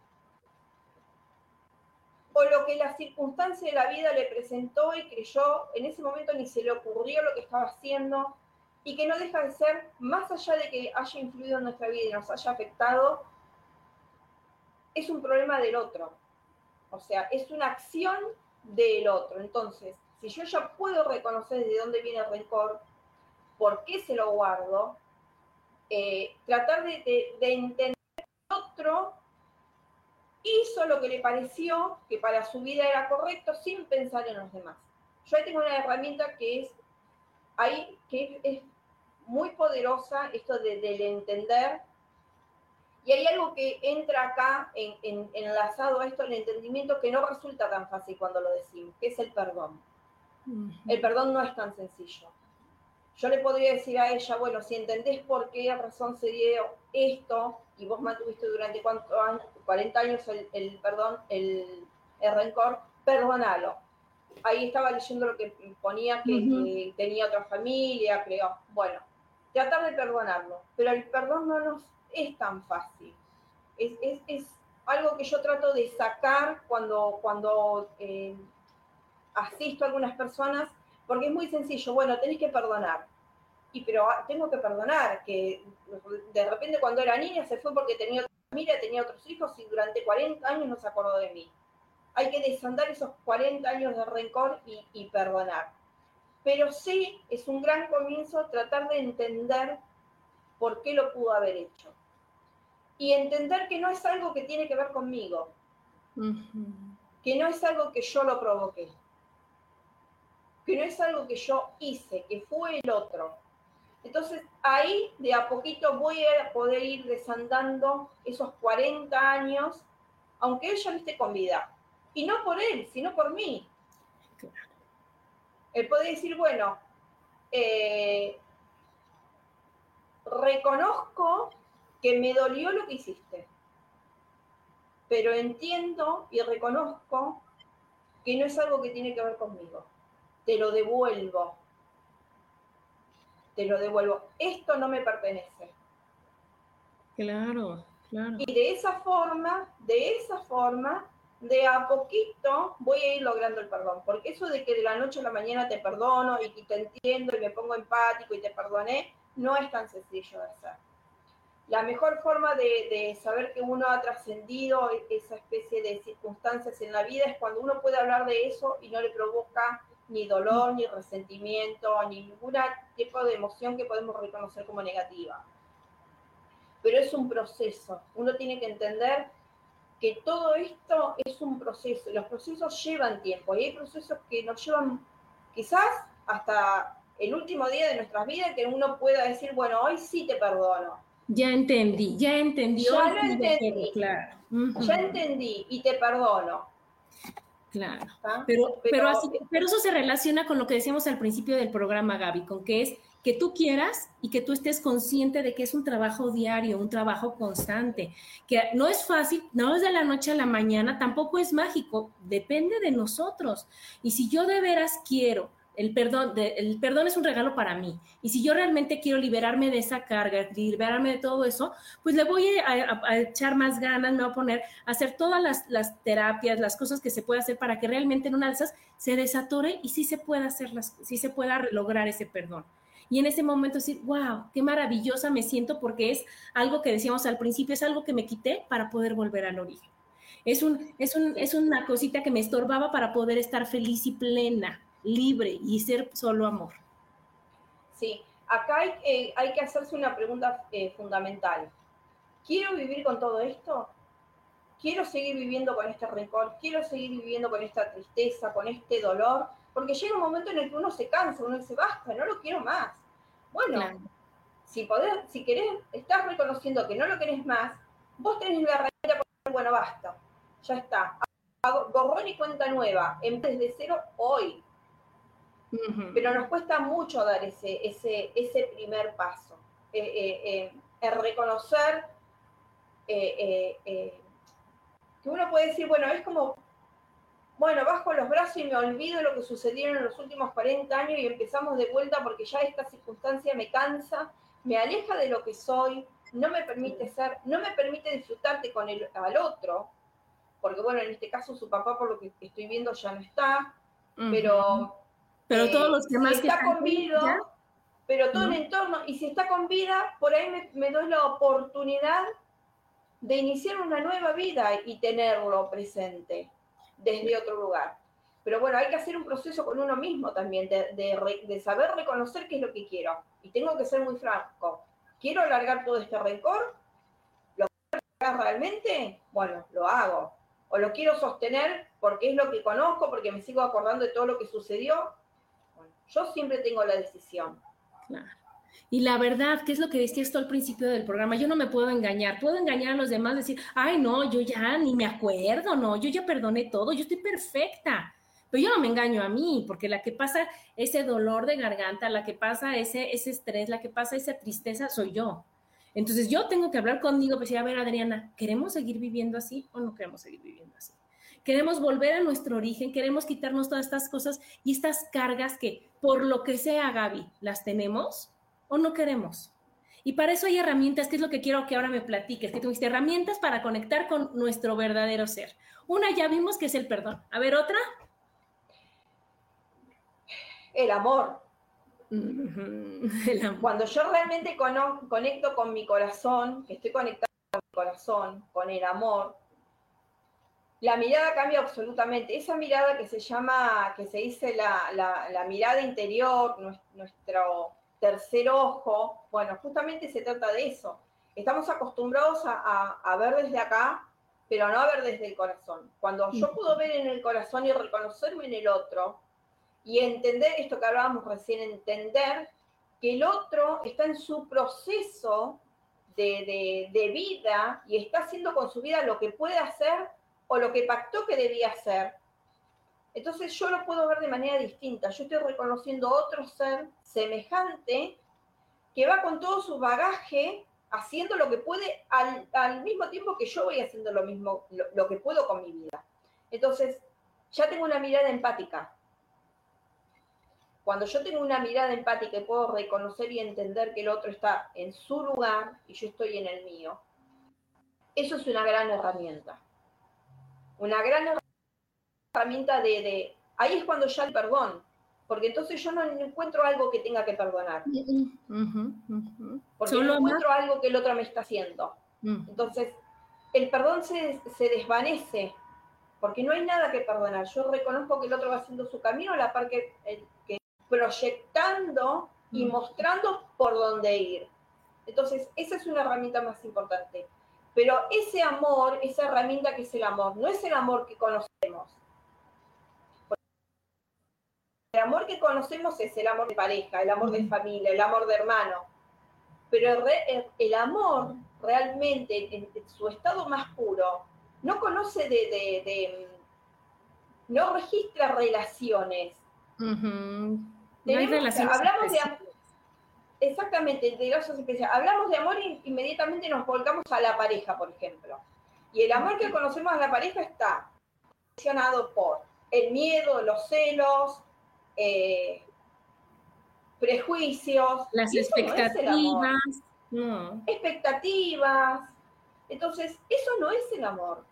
o lo que la circunstancia de la vida le presentó y creyó, en ese momento ni se le ocurrió lo que estaba haciendo, y que no deja de ser, más allá de que haya influido en nuestra vida y nos haya afectado, es un problema del otro. O sea, es una acción del otro. Entonces, si yo ya puedo reconocer de dónde viene el rencor, por qué se lo guardo, eh, tratar de, de entender que otro hizo lo que le pareció que para su vida era correcto sin pensar en los demás. Yo ahí tengo una herramienta que es ahí que es muy poderosa, esto de, del entender. Y hay algo que entra acá en, en, enlazado a esto, el entendimiento, que no resulta tan fácil cuando lo decimos, que es el perdón. El perdón no es tan sencillo. Yo le podría decir a ella, bueno, si entendés por qué razón se dio esto y vos mantuviste durante cuántos años, 40 años el, el perdón, el, el, rencor, perdónalo. Ahí estaba leyendo lo que ponía que, uh -huh. que tenía otra familia, creo. Bueno, tratar de perdonarlo, pero el perdón no nos es tan fácil. Es, es, es algo que yo trato de sacar cuando, cuando eh, asisto a algunas personas, porque es muy sencillo, bueno, tenés que perdonar. Y pero tengo que perdonar, que de repente cuando era niña se fue porque tenía otra familia, tenía otros hijos y durante 40 años no se acordó de mí. Hay que desandar esos 40 años de rencor y, y perdonar pero sí es un gran comienzo tratar de entender por qué lo pudo haber hecho. Y entender que no es algo que tiene que ver conmigo, uh -huh. que no es algo que yo lo provoqué, que no es algo que yo hice, que fue el otro. Entonces ahí de a poquito voy a poder ir desandando esos 40 años, aunque ella no esté con vida. Y no por él, sino por mí. Él puede decir, bueno, eh, reconozco que me dolió lo que hiciste, pero entiendo y reconozco que no es algo que tiene que ver conmigo. Te lo devuelvo. Te lo devuelvo. Esto no me pertenece. Claro, claro. Y de esa forma, de esa forma, de a poquito voy a ir logrando el perdón, porque eso de que de la noche a la mañana te perdono y te entiendo y me pongo empático y te perdoné, no es tan sencillo de hacer. La mejor forma de, de saber que uno ha trascendido esa especie de circunstancias en la vida es cuando uno puede hablar de eso y no le provoca ni dolor, ni resentimiento, ni ningún tipo de emoción que podemos reconocer como negativa. Pero es un proceso. Uno tiene que entender que todo esto es un proceso, los procesos llevan tiempo, y hay procesos que nos llevan quizás hasta el último día de nuestras vidas, que uno pueda decir, bueno, hoy sí te perdono. Ya entendí, ya entendí. Ya lo entendí, claro. Uh -huh. Ya entendí y te perdono. Claro. Pero, pero, pero, así, pero eso se relaciona con lo que decíamos al principio del programa, Gaby, con que es que tú quieras y que tú estés consciente de que es un trabajo diario, un trabajo constante, que no es fácil, no es de la noche a la mañana, tampoco es mágico, depende de nosotros. Y si yo de veras quiero, el perdón, el perdón es un regalo para mí, y si yo realmente quiero liberarme de esa carga, liberarme de todo eso, pues le voy a, echar más ganas, me voy a poner a hacer todas las, las, terapias, las cosas que se puede hacer para que realmente en una de esas se desatore y sí se pueda hacer las, sí se pueda lograr ese perdón. Y en ese momento decir, wow, qué maravillosa me siento porque es algo que decíamos al principio, es algo que me quité para poder volver al origen. Es, un, es, un, es una cosita que me estorbaba para poder estar feliz y plena, libre y ser solo amor. Sí, acá hay, eh, hay que hacerse una pregunta eh, fundamental. ¿Quiero vivir con todo esto? ¿Quiero seguir viviendo con este rencor? ¿Quiero seguir viviendo con esta tristeza, con este dolor? Porque llega un momento en el que uno se cansa, uno dice, basta, no lo quiero más. Bueno, claro. si, podés, si querés, estás reconociendo que no lo querés más, vos tenés la herramienta para decir, bueno, basta, ya está. Borrón y cuenta nueva, en vez de cero, hoy. Uh -huh. Pero nos cuesta mucho dar ese, ese, ese primer paso. Eh, eh, eh, reconocer eh, que uno puede decir, bueno, es como bueno, bajo los brazos y me olvido de lo que sucedieron en los últimos 40 años y empezamos de vuelta porque ya esta circunstancia me cansa, me aleja de lo que soy, no me permite ser, no me permite disfrutarte con el al otro, porque bueno, en este caso su papá por lo que estoy viendo ya no está, uh -huh. pero pero todos los demás si está conmigo, pero todo el entorno, y si está con vida, por ahí me, me doy la oportunidad de iniciar una nueva vida y tenerlo presente desde otro lugar. Pero bueno, hay que hacer un proceso con uno mismo también, de, saber reconocer qué es lo que quiero. Y tengo que ser muy franco. ¿Quiero alargar todo este rencor? ¿Lo quiero alargar realmente? Bueno, lo hago. O lo quiero sostener porque es lo que conozco, porque me sigo acordando de todo lo que sucedió. Yo siempre tengo la decisión. Claro. Y la verdad, ¿qué es lo que decías tú al principio del programa? Yo no me puedo engañar. Puedo engañar a los demás, decir, ay, no, yo ya ni me acuerdo, no, yo ya perdoné todo, yo estoy perfecta. Pero yo no me engaño a mí, porque la que pasa ese dolor de garganta, la que pasa ese, ese estrés, la que pasa esa tristeza, soy yo. Entonces yo tengo que hablar conmigo, pues a ver, Adriana, ¿queremos seguir viviendo así o no queremos seguir viviendo así? Queremos volver a nuestro origen, queremos quitarnos todas estas cosas y estas cargas que, por lo que sea, Gaby, las tenemos o no queremos. Y para eso hay herramientas, que es lo que quiero que ahora me platiques, que tuviste herramientas para conectar con nuestro verdadero ser. Una ya vimos que es el perdón. A ver, otra. El amor. (laughs) el amor. Cuando yo realmente conecto con mi corazón, que estoy conectado con mi corazón, con el amor, la mirada cambia absolutamente. Esa mirada que se llama, que se dice la, la mirada interior, nuestro tercer ojo, bueno, justamente se trata de eso. Estamos acostumbrados a, ver desde acá, pero no a ver desde el corazón. Cuando yo puedo ver en el corazón y reconocerme en el otro y entender esto que hablábamos recién, entender que el otro está en su proceso de, de vida y está haciendo con su vida lo que puede hacer o lo que pactó que debía hacer, entonces yo lo puedo ver de manera distinta. Yo estoy reconociendo otro ser semejante que va con todo su bagaje haciendo lo que puede al, mismo tiempo que yo voy haciendo lo mismo, lo, que puedo con mi vida. Entonces, ya tengo una mirada empática. Cuando yo tengo una mirada empática y puedo reconocer y entender que el otro está en su lugar y yo estoy en el mío, eso es una gran herramienta. Una gran herramienta herramienta de, Ahí es cuando ya el perdón, porque entonces yo no encuentro algo que tenga que perdonar. Porque no encuentro algo que el otro me está haciendo. Mm. Entonces, el perdón se, desvanece, porque no hay nada que perdonar. Yo reconozco que el otro va haciendo su camino a la par que, que proyectando y mm. mostrando por dónde ir. Entonces, esa es una herramienta más importante. Pero ese amor, esa herramienta que es el amor, no es el amor que conocemos, el amor que conocemos es el amor de pareja, el amor de familia, el amor de hermano. Pero el, amor realmente, en, su estado más puro, no conoce de, no registra relaciones. No hay relaciones hablamos de exactamente, de especiales. Hablamos de amor e inmediatamente nos volcamos a la pareja, por ejemplo. Y el amor que conocemos a la pareja está condicionado por el miedo, los celos, eh, prejuicios. Las expectativas. Expectativas. Entonces, eso no es el amor.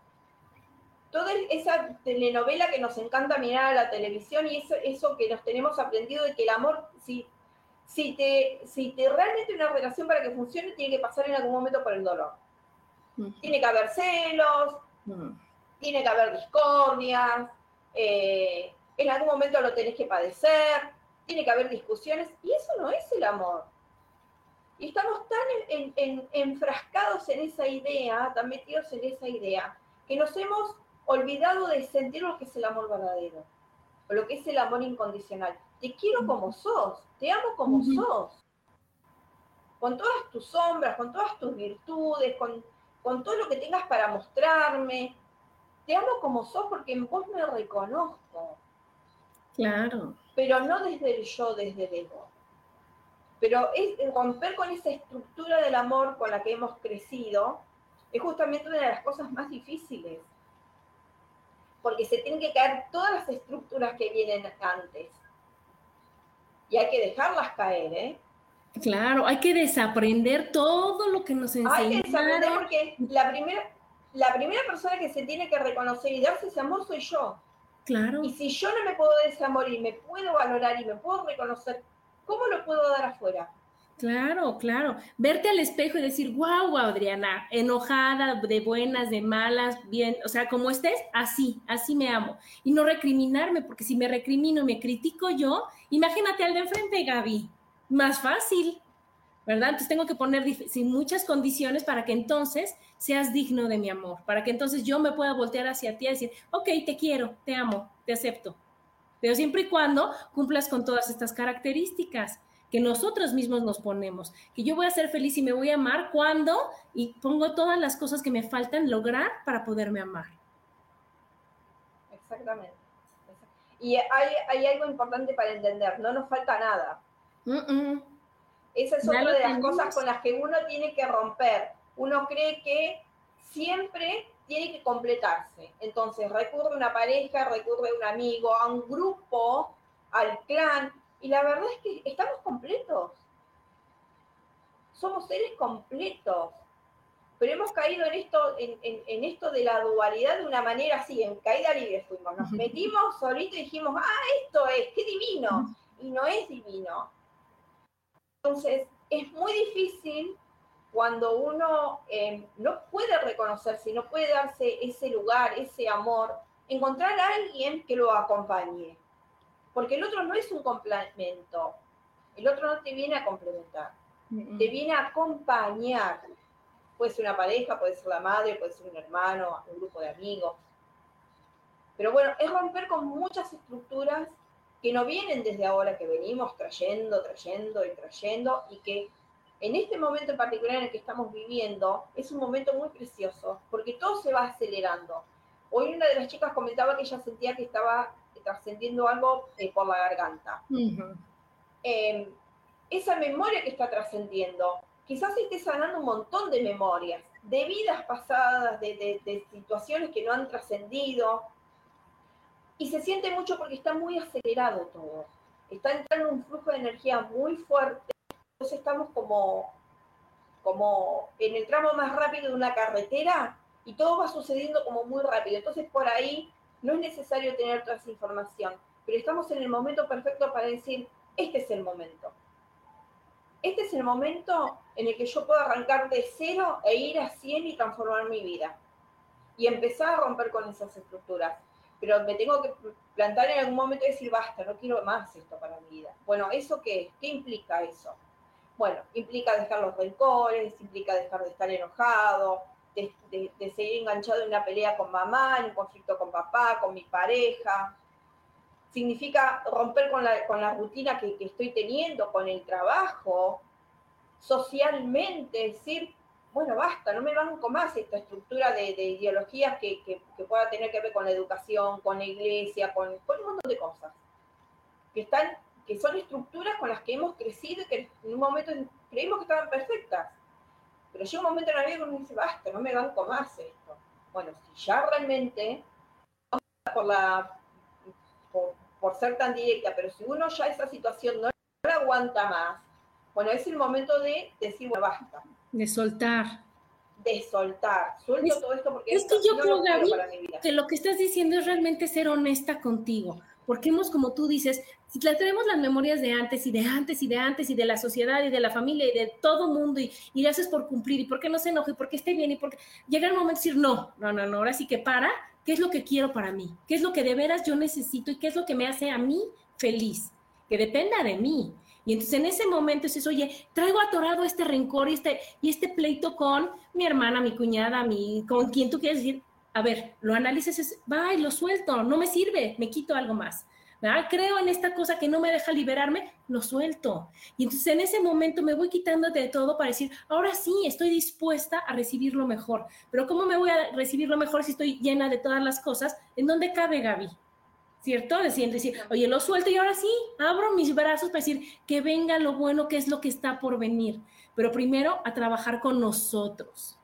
Toda esa telenovela que nos encanta mirar a la televisión y eso, eso que nos tenemos aprendido de que el amor, si, si, te, si te realmente una relación para que funcione, tiene que pasar en algún momento por el dolor. Tiene que haber celos, tiene que haber discordias, eh, en algún momento lo tenés que padecer, tiene que haber discusiones, y eso no es el amor. Y estamos tan enfrascados en esa idea, tan metidos en esa idea, que nos hemos olvidado de sentir lo que es el amor verdadero, o lo que es el amor incondicional. Te quiero como sos, te amo como sos, con todas tus sombras, con todas tus virtudes, con, con todo lo que tengas para mostrarme. Te amo como sos porque en vos me reconozco. Claro. Pero no desde el yo, desde el ego. Pero es romper con esa estructura del amor con la que hemos crecido es justamente una de las cosas más difíciles. Porque se tienen que caer todas las estructuras que vienen antes. Y hay que dejarlas caer, ¿eh? Claro, hay que desaprender todo lo que nos enseñaron. Hay que desaprender porque la primera, la primera persona que se tiene que reconocer y darse ese amor soy yo. Claro. Y si yo no me puedo desamorir, me puedo valorar y me puedo reconocer ¿cómo lo puedo dar afuera? Claro, claro. Verte al espejo y decir, wow, Adriana, enojada, de buenas, de malas, bien, o sea, como estés, así, así me amo. Y no recriminarme, porque si me recrimino y me critico yo, imagínate al de enfrente, Gaby, más fácil, ¿verdad? Entonces tengo que poner sin muchas condiciones para que entonces seas digno de mi amor, para que entonces yo me pueda voltear hacia ti y decir, ok, te quiero, te amo, te acepto. Pero siempre y cuando cumplas con todas estas características que nosotros mismos nos ponemos, que yo voy a ser feliz y me voy a amar cuando y pongo todas las cosas que me faltan lograr para poderme amar. Exactamente. Y hay, algo importante para entender, no nos falta nada. Esa es otra de las cosas con las que uno tiene que romper. Uno cree que siempre tiene que completarse. Entonces recurre a una pareja, recurre a un amigo, a un grupo, al clan, y la verdad es que estamos completos. Somos seres completos. Pero hemos caído en esto, en, esto de la dualidad de una manera así, en caída libre fuimos. Nos metimos solito y dijimos, ah, esto es, qué divino. Y no es divino. Entonces, es muy difícil cuando uno eh, no puede reconocerse, no puede darse ese lugar, ese amor, encontrar a alguien que lo acompañe porque el otro no es un complemento, el otro no te viene a complementar, te viene a acompañar. Puede ser una pareja, puede ser la madre, puede ser un hermano, un grupo de amigos. Pero bueno, es romper con muchas estructuras que no vienen desde ahora, que venimos trayendo, trayendo y trayendo, y que en este momento en particular en el que estamos viviendo es un momento muy precioso, porque todo se va acelerando. Hoy una de las chicas comentaba que ella sentía que estaba trascendiendo algo eh, por la garganta. Em, esa memoria que está trascendiendo, quizás esté sanando un montón de memorias, de vidas pasadas, de, situaciones que no han trascendido. Y se siente mucho porque está muy acelerado todo. Está entrando un flujo de energía muy fuerte. Entonces estamos como, como en el tramo más rápido de una carretera y todo va sucediendo como muy rápido. Entonces por ahí no es necesario tener toda esa información, pero estamos en el momento perfecto para decir, este es el momento. Este es el momento en el que yo puedo arrancar de cero e ir a 100 y transformar mi vida. Y empezar a romper con esas estructuras. Pero me tengo que plantar en algún momento y decir, basta, no quiero más esto para mi vida. Bueno, ¿eso qué? ¿Qué implica eso? Bueno, implica dejar los rencores, implica dejar de estar enojado, de, seguir enganchado en una pelea con mamá, en un conflicto con papá, con mi pareja. Significa romper con la, con la rutina que, estoy teniendo, con el trabajo, socialmente, decir, bueno, basta, no me banco más esta estructura de, ideologías que, pueda tener que ver con la educación, con la iglesia, con, con, un montón de cosas. Que, están, que son estructuras con las que hemos crecido y que en un momento creímos que estaban perfectas. Pero llega un momento en la vida que uno dice, basta, no me banco más esto. Bueno, si ya realmente, por, la, por, ser tan directa, pero si uno ya esa situación no la aguanta más, bueno, es el momento de decir, bueno, basta. De soltar. De soltar. Suelto todo esto porque es que yo creo, Gaby, que lo que estás diciendo es realmente ser honesta contigo porque hemos, como tú dices, si la tenemos las memorias de antes y de antes y de antes y de la sociedad y de la familia y de todo mundo y, y le haces por cumplir y por qué no se enoje, porque esté bien y porque llega el momento de decir, no, no, no, no, ahora sí que para, ¿qué es lo que quiero para mí? ¿Qué es lo que de veras yo necesito y qué es lo que me hace a mí feliz? Que dependa de mí. Y entonces en ese momento dices, oye, traigo atorado este rencor y este, y este pleito con mi hermana, mi cuñada, mi, con quien tú quieres decir, a ver, lo analices, es, va y lo suelto, no me sirve, me quito algo más. ¿Verdad? Creo en esta cosa que no me deja liberarme, lo suelto. Y entonces en ese momento me voy quitando de todo para decir, ahora sí, estoy dispuesta a recibir lo mejor. Pero ¿cómo me voy a recibir lo mejor si estoy llena de todas las cosas? ¿En dónde cabe Gaby? ¿Cierto? Decir, decir, oye, lo suelto y ahora sí, abro mis brazos para decir que venga lo bueno, que es lo que está por venir. Pero primero a trabajar con nosotros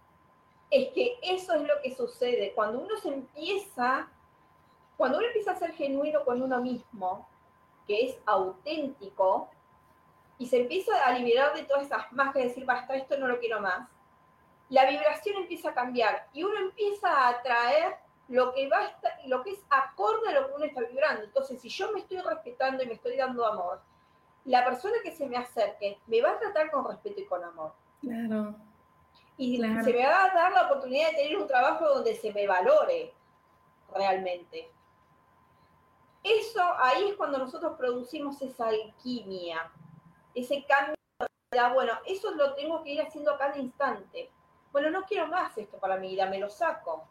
es que eso es lo que sucede. Cuando uno se empieza, cuando uno empieza a ser genuino con uno mismo, que es auténtico, y se empieza a liberar de todas esas máscaras, de decir, basta, esto no lo quiero más, la vibración empieza a cambiar y uno empieza a atraer lo que, va lo que es acorde a lo que uno está vibrando. Entonces, si yo me estoy respetando y me estoy dando amor, la persona que se me acerque me va a tratar con respeto y con amor. Claro. Y se me va a dar la oportunidad de tener un trabajo donde se me valore realmente. Eso ahí es cuando nosotros producimos esa alquimia, ese cambio. Bueno, eso lo tengo que ir haciendo a cada instante. Bueno, no quiero más esto para mi vida, me lo saco.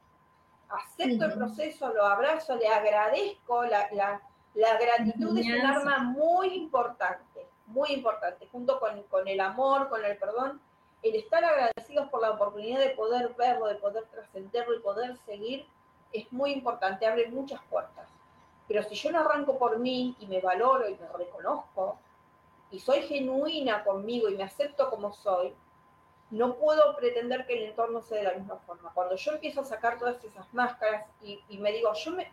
Acepto el proceso, lo abrazo, le agradezco. La, gratitud es un arma muy importante, muy importante, junto con, con el amor, con el perdón. El estar agradecidos por la oportunidad de poder verlo, de poder trascenderlo y poder seguir es muy importante, abre muchas puertas. Pero si yo no arranco por mí y me valoro y me reconozco y soy genuina conmigo y me acepto como soy, no puedo pretender que el entorno sea de la misma forma. Cuando yo empiezo a sacar todas esas máscaras y, me digo, yo me,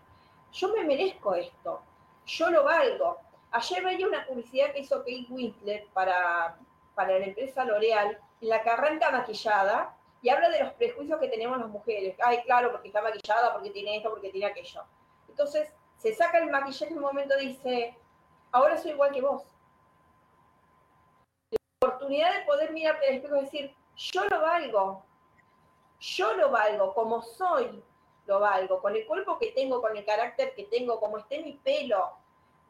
yo me merezco esto, yo lo valgo. Ayer veía una publicidad que hizo Kate Winslet para, para la empresa L'Oreal, en la que arranca maquillada y habla de los prejuicios que tenemos las mujeres. Ay, claro, porque está maquillada, porque tiene esto, porque tiene aquello. Entonces, se saca el maquillaje en un momento dice, ahora soy igual que vos. La oportunidad de poder mirarte al espejo y decir, yo lo valgo, yo lo valgo, como soy, lo valgo, con el cuerpo que tengo, con el carácter que tengo, como esté mi pelo,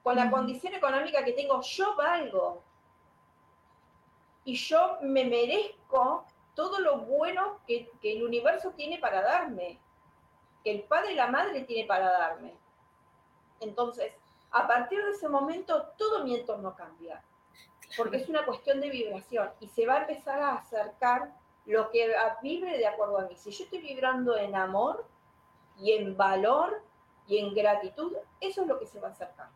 con la condición económica que tengo, yo valgo. Y yo me merezco todo lo bueno que, el universo tiene para darme, que el padre y la madre tiene para darme. Entonces, a partir de ese momento, todo mi entorno cambia, porque es una cuestión de vibración y se va a empezar a acercar lo que vibre de acuerdo a mí. Si yo estoy vibrando en amor y en valor y en gratitud, eso es lo que se va a acercar.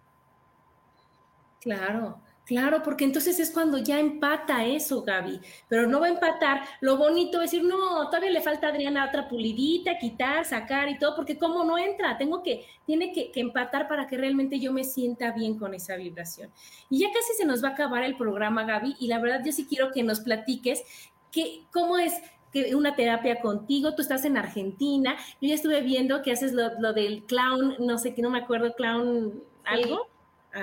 Claro, Claro, porque entonces es cuando ya empata eso, Gaby, pero no va a empatar. Lo bonito es decir, no, todavía le falta a Adriana otra pulidita, quitar, sacar y todo, porque como no entra, tengo que, tiene que, empatar para que realmente yo me sienta bien con esa vibración. Y ya casi se nos va a acabar el programa, Gaby, y la verdad yo sí quiero que nos platiques que, cómo es que una terapia contigo, tú estás en Argentina, yo ya estuve viendo que haces lo, del clown, no sé qué, no me acuerdo, clown, algo.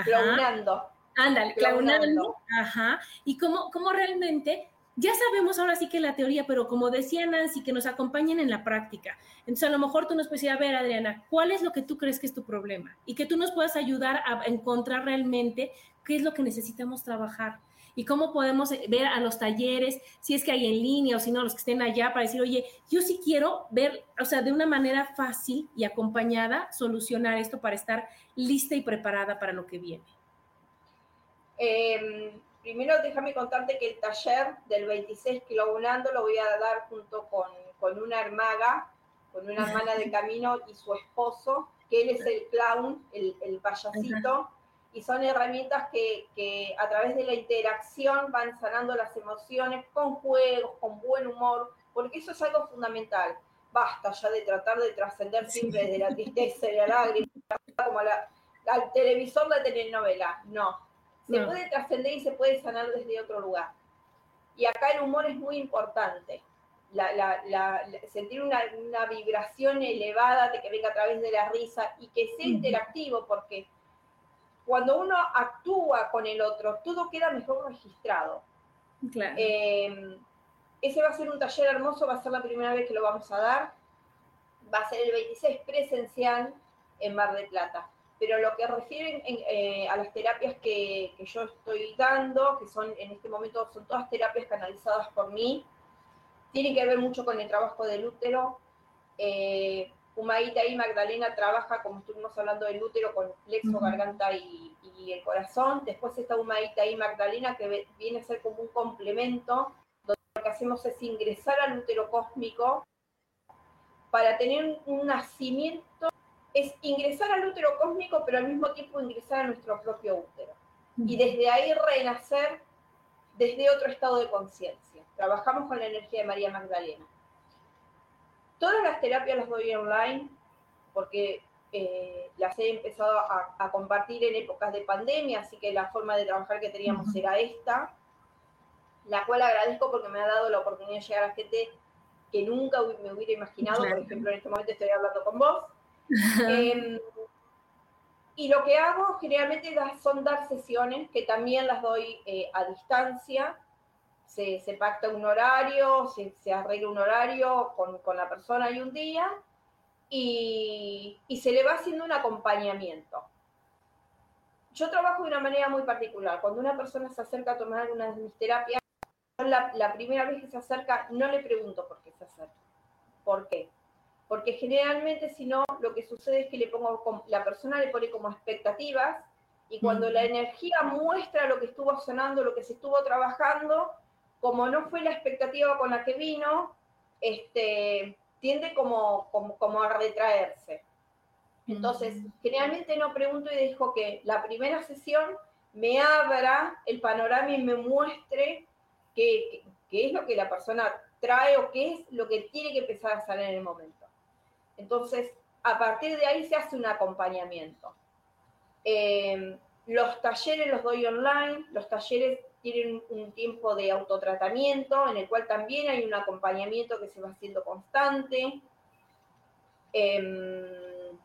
Clownando. Ándale, clownando. Ajá. Y cómo, cómo realmente, ya sabemos ahora sí que la teoría, pero como decía Nancy, que nos acompañen en la práctica. Entonces, a lo mejor tú nos puedes decir, a ver, Adriana, ¿cuál es lo que tú crees que es tu problema? Y que tú nos puedas ayudar a encontrar realmente qué es lo que necesitamos trabajar y cómo podemos ver a los talleres, si es que hay en línea o si no, los que estén allá, para decir, oye, yo sí quiero ver, o sea, de una manera fácil y acompañada, solucionar esto para estar lista y preparada para lo que viene. Em, primero déjame contarte que el taller del 26 kilogramando lo voy a dar junto con, con una hermaga, con una hermana de camino y su esposo, que él es el clown, el, el payasito, y son herramientas que, que, a través de la interacción van sanando las emociones con juegos, con buen humor, porque eso es algo fundamental. Basta ya de tratar de trascender siempre desde la tristeza y la lágrima, como la, al televisor la telenovela. No, se puede trascender y se puede sanar desde otro lugar. Y acá el humor es muy importante. sentir una, vibración elevada de que venga a través de la risa y que sea interactivo, porque cuando uno actúa con el otro, todo queda mejor registrado. Em, ese va a ser un taller hermoso, va a ser la primera vez que lo vamos a dar. Va a ser el 26 presencial en Mar del Plata pero lo que refieren eh, a las terapias que, yo estoy dando, que son en este momento son todas terapias canalizadas por mí, tienen que ver mucho con el trabajo del útero. Eh, Humaita y Magdalena trabaja, como estuvimos hablando del útero, con plexo, garganta y, el corazón. Después está Humaita y Magdalena, que viene a ser como un complemento, donde lo que hacemos es ingresar al útero cósmico para tener un nacimiento es ingresar al útero cósmico, pero al mismo tiempo ingresar a nuestro propio útero. Y desde ahí renacer desde otro estado de conciencia. Trabajamos con la energía de María Magdalena. Todas las terapias las doy online porque eh, las he empezado a, compartir en épocas de pandemia, así que la forma de trabajar que teníamos era esta, la cual agradezco porque me ha dado la oportunidad de llegar a gente que nunca me hubiera imaginado, por ejemplo, en este momento estoy hablando con vos, Em, y lo que hago generalmente son dar sesiones, que también las doy eh, a distancia. Se, pacta un horario, se, arregla un horario con, con, la persona y un día, y, y se le va haciendo un acompañamiento. Yo trabajo de una manera muy particular. Cuando una persona se acerca a tomar alguna de mis terapias, la, la primera vez que se acerca no le pregunto por qué se acerca. ¿Por qué? Porque generalmente si no, lo que sucede es que le pongo, la persona le pone como expectativas y cuando la energía muestra lo que estuvo sonando, lo que se estuvo trabajando, como no fue la expectativa con la que vino, este, tiende como, como, a retraerse. Entonces, generalmente no pregunto y dejo que la primera sesión me abra el panorama y me muestre qué, qué es lo que la persona trae o qué es lo que tiene que empezar a salir en el momento. Entonces, a partir de ahí se hace un acompañamiento. Eh, los talleres los doy online, los talleres tienen un tiempo de autotratamiento en el cual también hay un acompañamiento que se va haciendo constante. Em,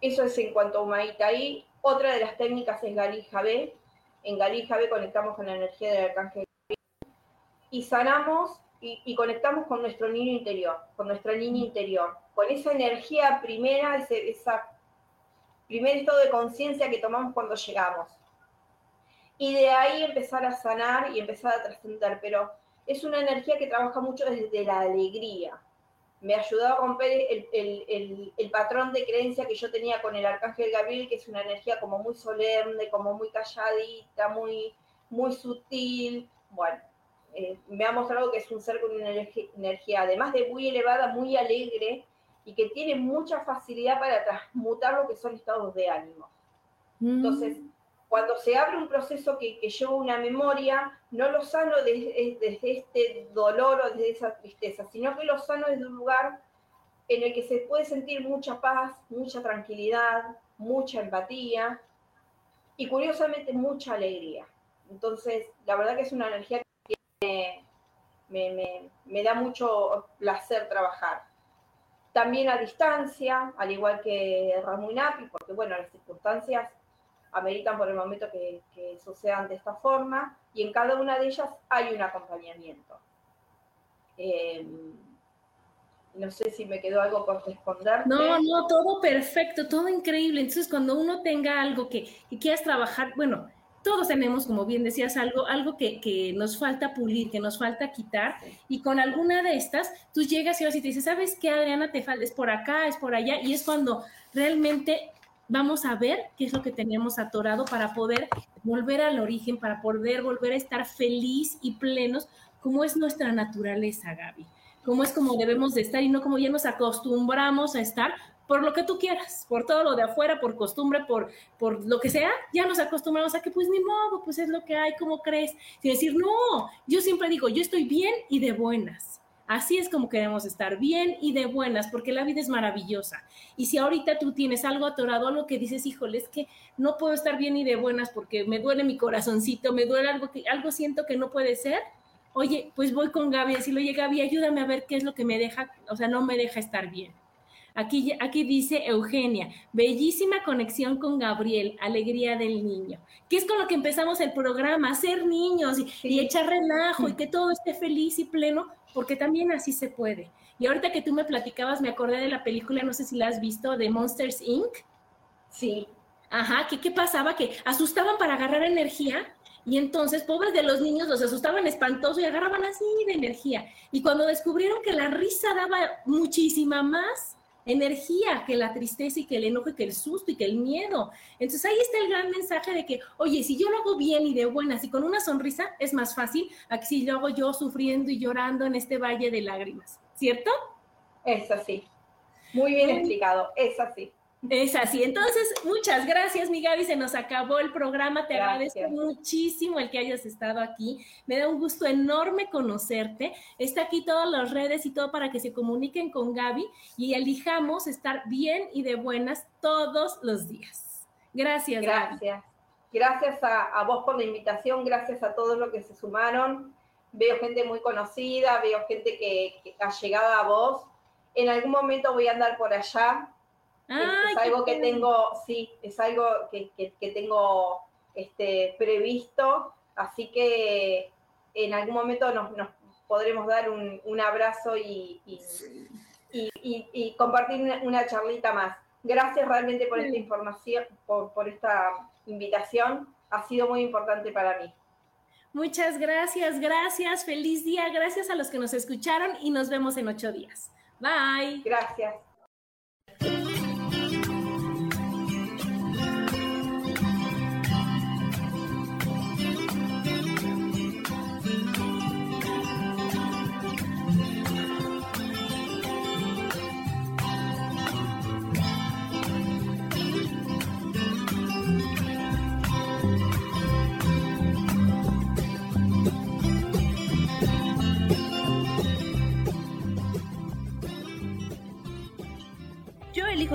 eso es en cuanto a Humaita ahí. Otra de las técnicas es Galija B. En Galija B conectamos con la energía del arcángel y sanamos y, conectamos con nuestro niño interior, con nuestra niña interior, con esa energía primera, ese primer estado de conciencia que tomamos cuando llegamos. Y de ahí empezar a sanar y empezar a trascender, pero es una energía que trabaja mucho desde la alegría. Me ayudó a romper el, patrón de creencia que yo tenía con el arcángel Gabriel, que es una energía como muy solemne, como muy calladita, muy, muy sutil. Bueno, eh, me ha mostrado que es un ser con una energía, además de muy elevada, muy alegre y que tiene mucha facilidad para transmutar lo que son estados de ánimo. Mm. Entonces, cuando se abre un proceso que, lleva una memoria, no lo sano desde, desde, este dolor o desde esa tristeza, sino que lo sano desde un lugar en el que se puede sentir mucha paz, mucha tranquilidad, mucha empatía y curiosamente mucha alegría. Entonces, la verdad que es una energía me, me, da mucho placer trabajar. También a distancia, al igual que Ramón Napi, porque bueno, las circunstancias ameritan por el momento que, que sucedan de esta forma, y en cada una de ellas hay un acompañamiento. Em, no sé si me quedó algo por responder. No, no, todo perfecto, todo increíble. Entonces, cuando uno tenga algo que, que quieras trabajar, bueno, todos tenemos, como bien decías, algo, algo que, nos falta pulir, que nos falta quitar, y con alguna de estas, tú llegas y vas y te dices, ¿sabes qué, Adriana? Te falta, es por acá, es por allá, y es cuando realmente vamos a ver qué es lo que tenemos atorado para poder volver al origen, para poder volver a estar feliz y plenos, como es nuestra naturaleza, Gaby. Como es como debemos de estar y no como ya nos acostumbramos a estar, por lo que tú quieras, por todo lo de afuera, por costumbre, por, por lo que sea, ya nos acostumbramos a que pues ni modo, pues es lo que hay, ¿cómo crees? Sin decir, no, yo siempre digo, yo estoy bien y de buenas. Así es como queremos estar bien y de buenas, porque la vida es maravillosa. Y si ahorita tú tienes algo atorado, algo que dices, híjole, es que no puedo estar bien y de buenas porque me duele mi corazoncito, me duele algo que algo siento que no puede ser. Oye, pues voy con Gaby y decirle, oye, Gaby, ayúdame a ver qué es lo que me deja, o sea, no me deja estar bien. Aquí, aquí dice Eugenia, bellísima conexión con Gabriel, alegría del niño. Que es con lo que empezamos el programa, ser niños y, echar relajo y que todo esté feliz y pleno, porque también así se puede. Y ahorita que tú me platicabas, me acordé de la película, no sé si la has visto, de Monsters Inc. Sí. Ajá, que qué pasaba, que asustaban para agarrar energía y entonces, pobres de los niños, los asustaban espantoso y agarraban así de energía. Y cuando descubrieron que la risa daba muchísima más energía que la tristeza y que el enojo y que el susto y que el miedo. Entonces ahí está el gran mensaje de que, oye, si yo lo hago bien y de buenas y con una sonrisa, es más fácil a que si lo hago yo sufriendo y llorando en este valle de lágrimas, ¿cierto? Es así. Muy bien explicado, es así. Es así. Entonces, muchas gracias, mi Gaby. Se nos acabó el programa. Te agradezco muchísimo el que hayas estado aquí. Me da un gusto enorme conocerte. Está aquí todas las redes y todo para que se comuniquen con Gaby y elijamos estar bien y de buenas todos los días. Gracias. Gracias. Gracias a, vos por la invitación. Gracias a todos los que se sumaron. Veo gente muy conocida, veo gente que, que ha llegado a vos. En algún momento voy a andar por allá es, algo que tengo, sí, es algo que, tengo este, previsto, así que en algún momento nos, podremos dar un, abrazo y, y, compartir una, charlita más. Gracias realmente por esta información, por, por esta invitación, ha sido muy importante para mí. Muchas gracias, gracias, feliz día, gracias a los que nos escucharon y nos vemos en ocho días. Bye. Gracias.